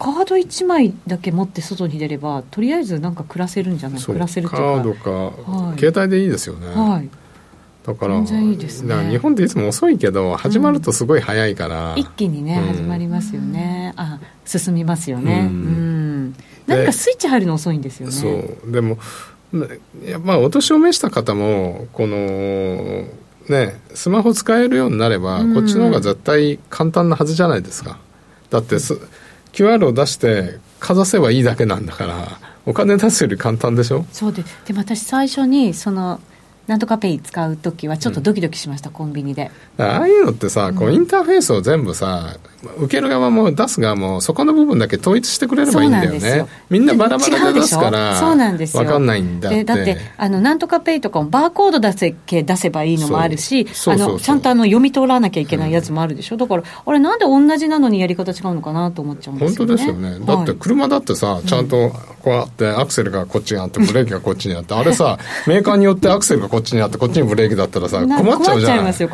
カード1枚だけ持って外に出ればとりあえずなんか暮らせるんじゃない？暮らせるとか。カードか、はい、携帯でいいですよね、はい、だからいいですね。日本っていつも遅いけど始まるとすごい早いから、うん、一気にね、うん、始まりますよね。あ進みますよね。うん、なんかスイッチ入るの遅いんですよね。そう。でもまあお年を召した方もこのねスマホ使えるようになれば、こっちの方が絶対簡単なはずじゃないですか。だってす、QR を出してかざせばいいだけなんだからお金出すより簡単でしょ？そうでで私最初にそのなんとかペイ使う時はちょっとドキドキしました、うん、コンビニで。ああいうのってさ、こうインターフェースを全部さ受ける側も出す側もそこの部分だけ統一してくれればいいんだよね。みんなバラバラで出すからそうなんですよ。分かんないんだって。だってあのなんとかペイとかもバーコード出せけ出せばいいのもあるしあのちゃんとあの読み取らなきゃいけないやつもあるでしょ、うん、だからあれなんで同じなのにやり方違うのかなと思っちゃうんですよね。本当ですよね。だって車だってさ、ちゃんとこうあってアクセルがこっちにあってブレーキがこっちにあってあれさ (laughs) メーカーによってアクセルがこっちにあってこっちにブレーキだったらさ困っちゃうじゃんそ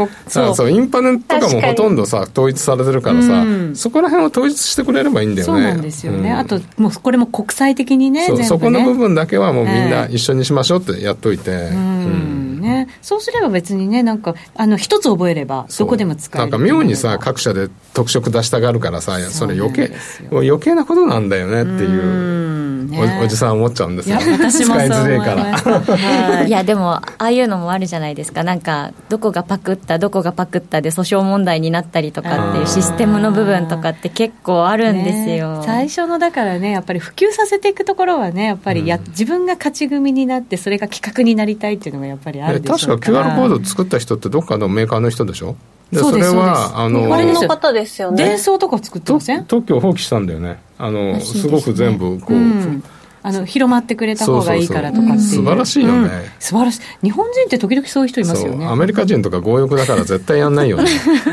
う。そう。インパネとかもほとんどさ統一されてるからさ、うん、そこら辺を統一してくれればいいんだよね。そうなんですよね、うん、あともうこれも国際的にねそね。そこの部分だけはもうみんな一緒にしましょうってやっといて、うんね、そうすれば別にねなんかあの一つ覚えればどこでも使えるなんか妙にさ各社で特色出したがるからさそれ余計余計なことなんだよねっていうおおじさん思っちゃうんですよ、ね、私もそう思いから、い、やでもああいうのもあるじゃないですか。なんかどこがパクったどこがパクったで訴訟問題になったりとかっていうシステムの部分とかって結構あるんですよ、ね、最初のだからねやっぱり普及させていくところはねやっぱりや、うん、自分が勝ち組になってそれが企画になりたいっていうのがやっぱりあるでしょうから。確か QR コード作った人ってどっかのメーカーの人でしょ？でそれはあのあれの方ですよね。伝送とか作ってません？特許を放棄したんだよね。あのすごく全部こう、うん。あの広まってくれた方がいいからとかっていう。素晴らしいよね、うん、素晴らしい。日本人って時々そういう人いますよね。アメリカ人とか強欲だから絶対やんないよね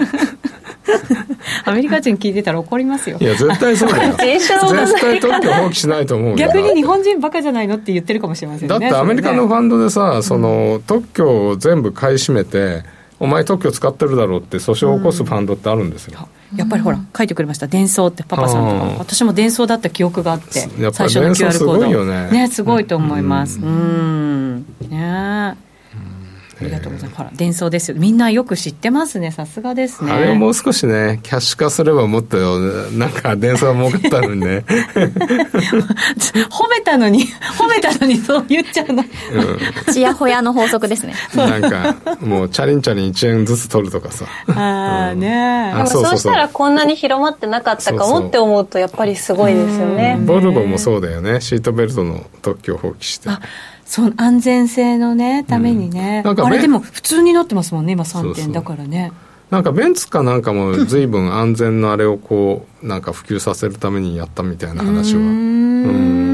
(laughs) (laughs) アメリカ人聞いてたら怒りますよ。いや絶対そうだよ。(laughs) 絶対特許放棄しないと思う逆に日本人バカじゃないのって言ってるかもしれませんね。だってアメリカのファンドでさ、その特許を全部買い占めてお前特許使ってるだろうって訴訟を起こすファンドってあるんですよ、うん、やっぱりほら書いてくれました。伝送ってパパさんとか。私も伝送だった記憶があって最初の QR コードすごいよね。ねすごいと思います。うん。ねありがとうございます。ほら、伝送ですよ。みんなよく知ってますね。さすがですね。あれをもう少しね、キャッシュ化すればもっと、なんか伝送儲かったのにね。(laughs) 褒めたのに、褒めたのにそう言っちゃうの。ちやほやの法則ですね。なんか、もうチャリンチャリン1円ずつ取るとかさ。ああ、ねえ。そうしたらこんなに広まってなかったかもって思うと、やっぱりすごいですよね。ボルボもそうだよね。シートベルトの特許を放棄して。そう安全性のねためにね、うん、あれでも普通になってますもんね今3点だからね。なんかベンツかなんかも随分安全のあれをこうなんか普及させるためにやったみたいな話は。うん。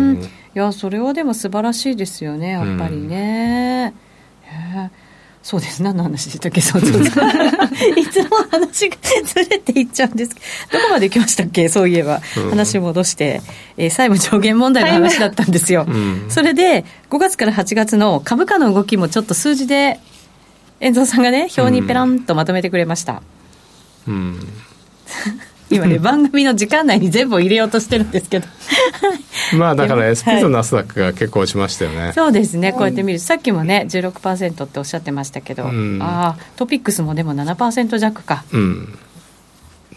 いやそれはでも素晴らしいですよねやっぱりね、うん、そうです。何の話でしたっけそうそうそう。(laughs) いつも話がずれていっちゃうんですどこまで行きましたっけそういえば、うん、話戻して、えー、債務上限問題の話だったんですよ、うん、それで5月から8月の株価の動きもちょっと数字で遠藤さんがね表にペランとまとめてくれました。うん (laughs) 今ね、(laughs) 番組の時間内に全部入れようとしてるんですけど。(laughs) まあだから SP とナスダックが結構しましたよね、そうですねこうやって見る。とさっきもね16%っておっしゃってましたけど、うん、ああトピックスもでも7%弱か。うん。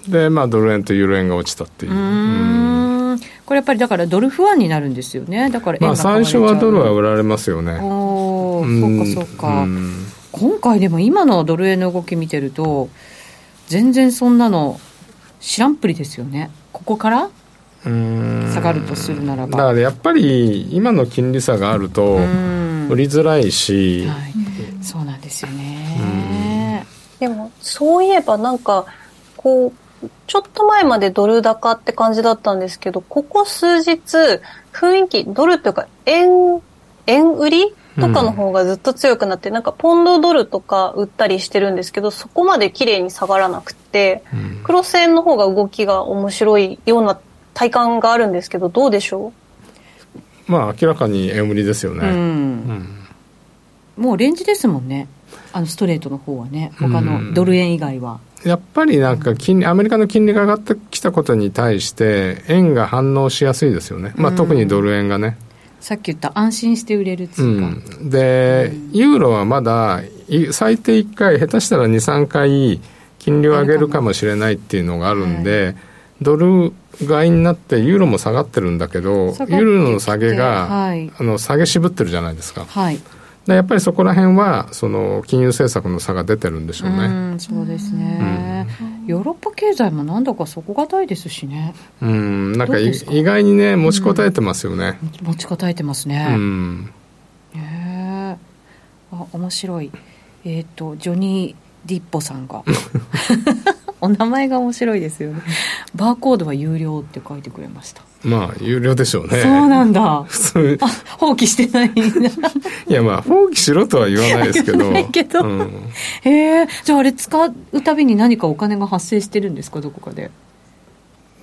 でまあドル円とユーロ円が落ちたっていう。うん。これやっぱりだからドル不安になるんですよね。だからまあ最初はドルは売られますよね。おおそうかそうか今回でも今のドル円の動き見てると全然そんなの知らんぷりですよね。ここから下がるとするならば。だからやっぱり今の金利差があると売りづらいし、はい、そうなんですよね。でもそういえばなんかこうちょっと前までドル高って感じだったんですけどここ数日雰囲気ドルというか円円売りとかの方がずっと強くなって、うん、なんかポンドドルとか売ったりしてるんですけどそこまで綺麗に下がらなくて、うん、黒線の方が動きが面白いような体感があるんですけどどうでしょう？まあ明らかに円売りですよね、うん、もうレンジですもんね。あのストレートの方はね。他のドル円以外は。やっぱりなんか金利、アメリカの金利が上がってきたことに対して、円が反応しやすいですよね、まあ、特にドル円がね。さっき言った安心して売れる通貨、うん、で、ユーロはまだ最低1回下手したら23回金利を上げるかもしれないっていうのがあるんで、はい、ドル買いになってユーロも下がってるんだけどユーロの下げが、はい、あの下げ渋ってるじゃないですか。はいやっぱりそこら辺はその金融政策の差が出てるんでしょうね。うそうですね、うん、ヨーロッパ経済もなんだか底堅いですしね。うん、なんか意外にね持ちこたえてますよね。うん、持ちこたえてますね。うん、えー、あ面白い。えっ、ー、とジョニー・ディッポさんが (laughs) (laughs) お名前が面白いですよね。バーコードは有料って書いてくれました。まあ有料でしょうね。そうなんだ。普通。放棄してない。ん (laughs) だいやまあ放棄しろとは言わないですけど。けど、うん、へえじゃああれ使うたびに何かお金が発生してるんですかどこかで。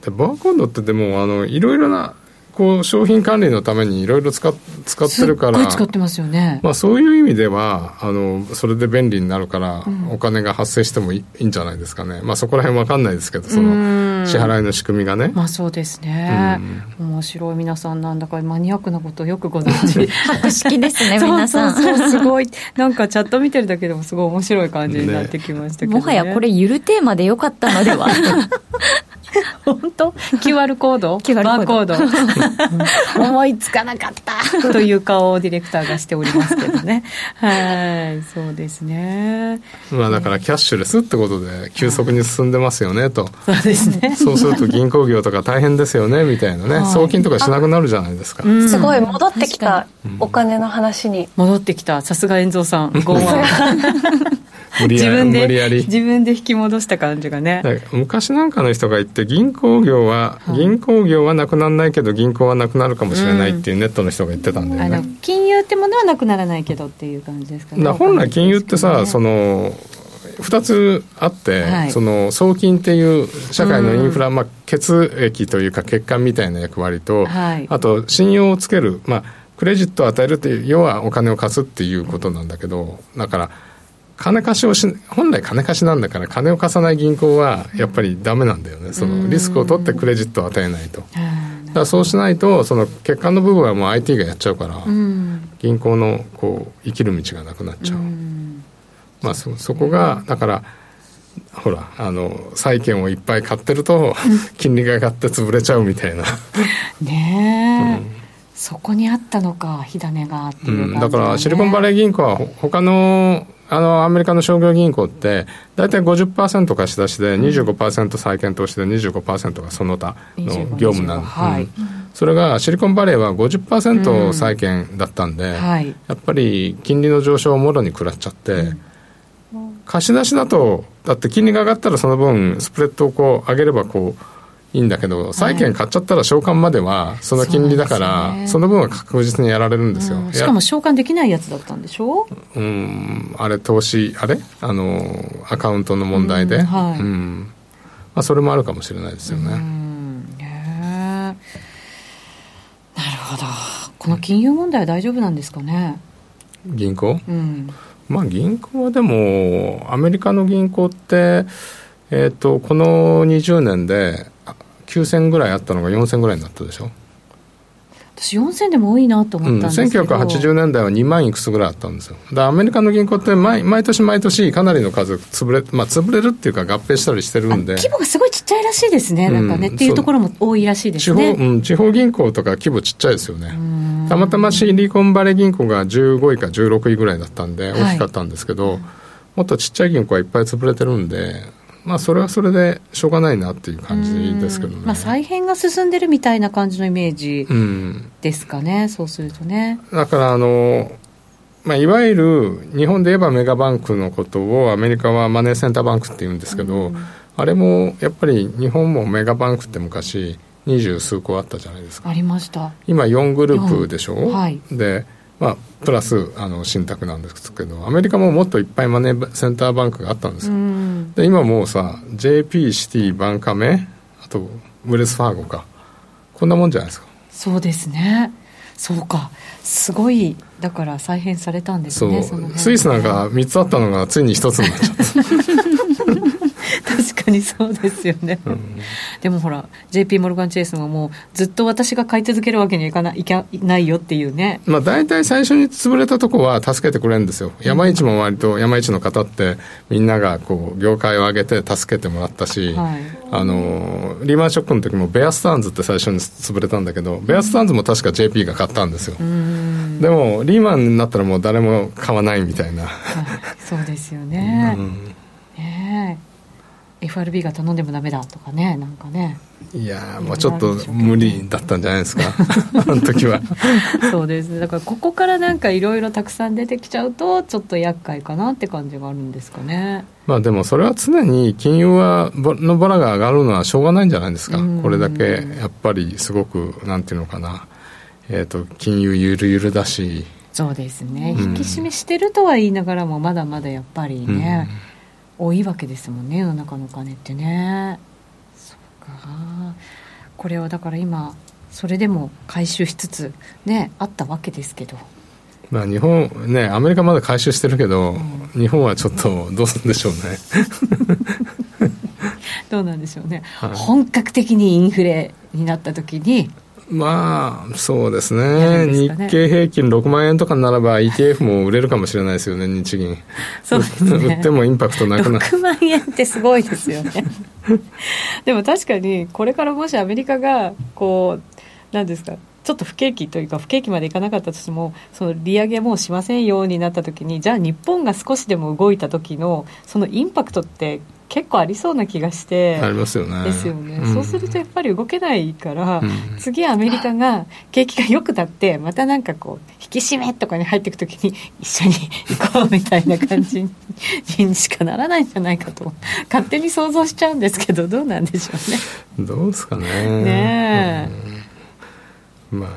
でバーコードってでもあのいろいろなこう商品管理のためにいろいろ使使ってるから。使ってますよね、まあ、そういう意味ではあのそれで便利になるから、お金が発生してもいいんじゃないですかね、まあ、そこら辺分かんないですけどその支払いの仕組みがね。まあそうですね、面白い皆さんなんだかマニアックなことをよくご存知。(laughs) 博識ですね皆さんそうそうすごい。なんかチャット見てるだけでもすごい面白い感じになってきましたけど、ね、もはやこれゆるテーマでよかったのでは (laughs) (laughs) 本当？QR コード？QR バーコード。(laughs) 思いつかなかった。(laughs) という顔をディレクターがしておりますけどね。はいそうですね。まあだからキャッシュレスってことで急速に進んでますよねと、そうですね。そうすると銀行業とか大変ですよねみたいなね、はい、送金とかしなくなるじゃないですか、すごい戻ってきたお金の話に、戻ってきた。さすが遠蔵さん。剛腕無理やり自分で自分で引き戻した感じがね。昔なんかの人が言って銀行業は、はい、銀行業はなくならないけど銀行はなくなるかもしれないっていうネットの人が言ってたんだよね、うん、金融ってものはなくならないけどっていう感じですかね。本来金融ってさ、ね、その2つあって、はい、その送金っていう社会のインフラ、うん、まあ、血液というか血管みたいな役割と、はい、あと信用をつける、まあ、クレジットを与えるっていう要はお金を貸すっていうことなんだけどだから金貸しをし本来金貸しなんだから金を貸さない銀行はやっぱりダメなんだよね。そのリスクを取ってクレジットを与えないと。だからそうしないとその血管の部分はもう IT がやっちゃうから銀行のこう生きる道がなくなっちゃう。まあそそこがだからほらあの債券をいっぱい買ってると (laughs) 金利が上がって潰れちゃうみたいな。ねえ、うん。そこにあったのか火種がうん、だからシリコンバレー銀行は他のあのアメリカの商業銀行って大体50%貸し出しで25%債券投資で25%がその他の業務なんで、はい、それがシリコンバレーは50%債券だったんで、うんはい、やっぱり金利の上昇をもろに食らっちゃって、うん、貸し出しだとだって金利が上がったらその分スプレッドをこう上げればこういいんだけど債券買っちゃったら償還まではその金利だから、その分は確実にやられるんですよ、うん、しかも償還できないやつだったんでしょ？うんあれ投資あれ？あのアカウントの問題で、うん、はい、うん、まあ、それもあるかもしれないですよね、なるほど。この金融問題は大丈夫なんですかね？銀行、うん、まあ銀行はでもアメリカの銀行ってえーと、この20年で9000ぐらいあったのが4000ぐらいになったでしょ？私4000でも多いなと思ったんですけど、うん、1980年代は2万いくつぐらいあったんですよ。だアメリカの銀行って毎毎年毎年かなりの数潰れ,、まあ、潰れるっていうか合併したりしてるんで。規模がすごいちっちゃいらしいですねなんかね、うん、っていうところも多いらしいですね。地方,、うん、地方銀行とか規模ちっちゃいですよね。たまたまシリコンバレー銀行が15位か16位ぐらいだったんで大きかったんですけど、はい、もっとちっちゃい銀行はいっぱい潰れてるんでまあ、それはそれでしょうがないなっていう感じですけどね、まあ、再編が進んでるみたいな感じのイメージですかね、うん、そうするとね。だからあの、まあ、いわゆる日本で言えばメガバンクのことをアメリカはマネーセンターバンクっていうんですけど、うん、あれもやっぱり日本もメガバンクって昔二十数個あったじゃないですか。ありました。今4グループでしょ、はい、でまあ、プラスあの信託なんですけどアメリカももっといっぱいマネーセンターバンクがあったんですよ、で今もうさ JP シティバンカメあとウェルスファーゴか。こんなもんじゃないですか。そうですね。そうか。すごいだから再編されたんですねそう。スイスなんか3つあったのがついに1つになっちゃった (laughs) 確かにそうですよね、うん、でもほら JP モルガン・チェイスももうずっと私が買い続けるわけにはいかないいかないよっていうね。まあ大体最初に潰れたとこは助けてくれるんですよ。山一も割と山一の方ってみんながこう業界を挙げて助けてもらったし、はい、あのリーマンショックの時もベアスターンズって最初に潰れたんだけどベアスターンズも確か JP が買ったんですよ。でもリーマンになったらもう誰も買わないみたいな、はい、そうですよね、うん、ねえ FRB が頼んでもダメだとかねなんかね。いやもうちょっと無理だったんじゃないですか？(laughs) あの時は。そうです。だからここからなんかいろいろたくさん出てきちゃうとちょっと厄介かなって感じがあるんですかね。まあでもそれは常に金融はのボラが上がるのはしょうがないんじゃないですか？これだけやっぱりすごくなんていうのかな。えーと、金融ゆるゆるだし。そうですね、引き締めしてるとは言いながらもまだまだやっぱりね、うん多いわけですもんね世の中のお金ってね。そうか。これはだから今それでも回収しつつねあったわけですけど。まあ、日本ねアメリカまだ回収してるけど、うん、日本はちょっとどうするんでしょうね。(laughs) どうなんでしょうね、はい、本格的にインフレになった時にまあそうですね、ね、日経平均6万円とかならば ETF も売れるかもしれないですよね (laughs) 日銀。そうですね。売ってもインパクトなくなる。6万円ってすごいですよね。(laughs) でも確かにこれからもしアメリカがこう何ですかちょっと不景気というか不景気までいかなかったとしてもその利上げもしませんようになった時にじゃあ日本が少しでも動いた時のそのインパクトって結構ありそうな気がしてありますよね。ですよね、うん、そうするとやっぱり動けないから、うん、次アメリカが景気が良くなってまたなんかこう引き締めとかに入っていく時に一緒に行こうみたいな感じにしかならないんじゃないかと勝手に想像しちゃうんですけどどうなんでしょうね。どうですかね。ねえ、うん、まあ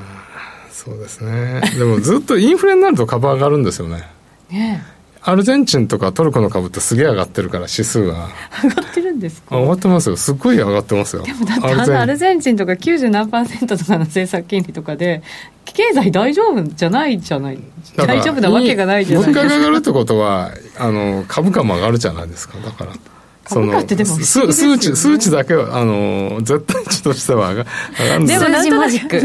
そうですね。でもずっとインフレになると株上がるんですよね。ねえアルゼンチンとかトルコの株ってすげえ上がってるから指数が上がってるんですか？上がってますよ。すっごい上がってますよ。でもだってあのアルゼン。チンとか90何パーセントとかの政策金利とかで経済大丈夫じゃないじゃない。大丈夫なわけがないじゃないですか。物価が上がるってことはあの株価も上がるじゃないですか。だからその数数値数値だけはあの絶対値としては上がるんです。でもなんとなく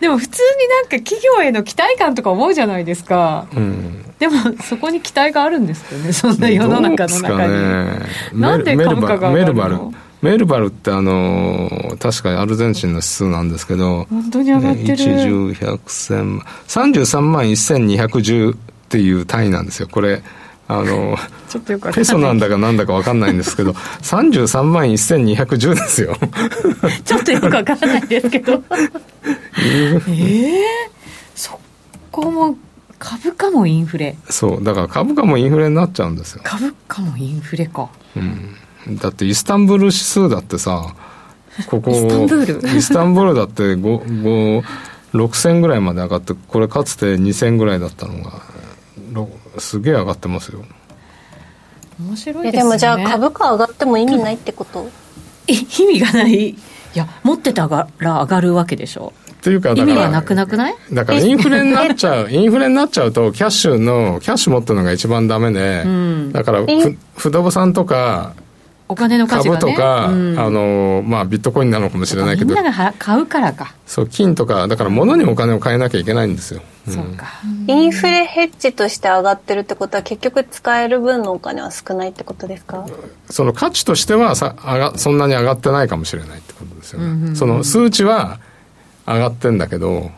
でも普通になんか企業への期待感とか思うじゃないですか、うん、でもそこに期待があるんですよねそんな世の中の中に、ね、なんで株価が上がるの？メルバルってあの確かアルゼンチンの指数なんですけど本当に上がってる。1 10 100千33万1210っていう単位なんですよ。これあのちょっとよくペソなんだかなんだか分かんないんですけど (laughs) 33万1210ですよ。(laughs) ちょっとよく分からないですけど。ええー、そこも株価もインフレ。そうだから株価もインフレになっちゃうんですよ。株価もインフレか、うん、だってイスタンブール指数だってさここイスタンブール？イスタンブールだって6000ぐらいまで上がってこれかつて2000ぐらいだったのがすげえ上がってますよ。面白いですね。でもじゃあ株価上がっても意味ないってこと、意味がない。いや持ってたら上がるわけでしょ。っていうか意味がなくなくない？だからインフレになっちゃう (laughs) インフレになっちゃうとキャッシュのキャッシュ持ってるのが一番ダメで、うん、だから不動産とかお金の価値が、ね、株とか、うん、あのまあ、ビットコインなのかもしれないけど。みんなが買うからか。そう金とかだから物にお金を変えなきゃいけないんですよ、うん、そうか。インフレヘッジとして上がってるってことは結局使える分のお金は少ないってことですか？その価値としてはさ上がそんなに上がってないかもしれないってことですよね、うんうんうん、その数値は上がってんだけど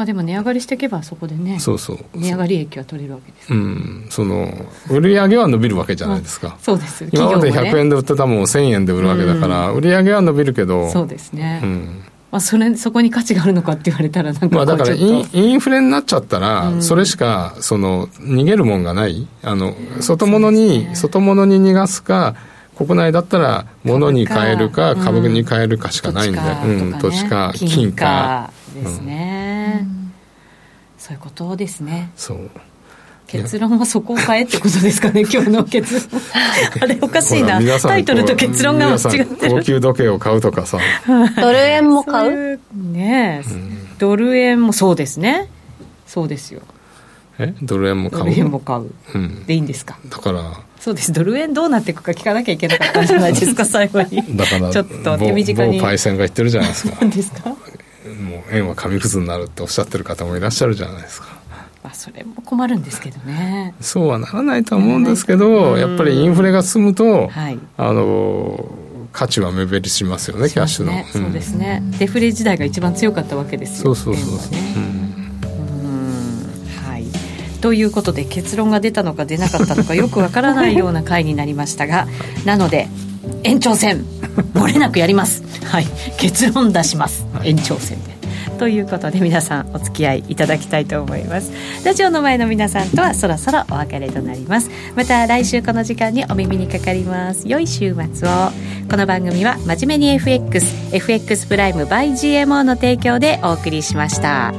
まあでも値上がりしていけばそこでねそうそう。値上がり益は取れるわけです。うん。その売り上げは伸びるわけじゃないですか、そうです。今まで100円で売ってたもんを1000円で売るわけだから、うん、売り上げは伸びるけど。そうですね、うん。まあ、それそこに価値があるのかって言われたらなんかまあだからインインフレになっちゃったら、それしかその逃げるもんがない。あの外物に、ね、外物に逃がすか国内だったら物に変えるか株に変えるかしかないんで、うん、土地か金かですね、そういうことですね。そう。結論はそこを変えってことですかね今日の結論。(laughs) あれおかしいな。タイトルと結論が間違ってる。高級時計を買うとかさ。ドル円も買う？ねえ、うん、ドル円もそうですね。そうですよ。え？ドル円も買う？ドル円も買う、うん、でいいんですか？だから。そうです。ドル円どうなっていくか聞かなきゃいけなかったんじゃないですか最後に。だからちょっと手短に。パイセンが言ってるじゃないですか。(laughs) 何ですか？もう円は紙くずになるっておっしゃってる方もいらっしゃるじゃないですか。まあ、それも困るんですけどね。そうはならないと思うんですけど、やっぱりインフレが進むと、はい、あの価値は目減りしますよね、キャッシュの、ね、そうですね、デフレ時代が一番強かったわけですよそうそうそうそう、ね、はい。ということで結論が出たのか出なかったのかよくわからないような回になりましたがなので延長戦漏れなくやります。はい。結論出します、延長戦で。ということで皆さんお付き合いいただきたいと思います。ラジオの前の皆さんとはそろそろお別れとなります。また来週この時間にお耳にかかります。良い週末を。この番組は真面目に FXFX プライム by GMO の提供でお送りしました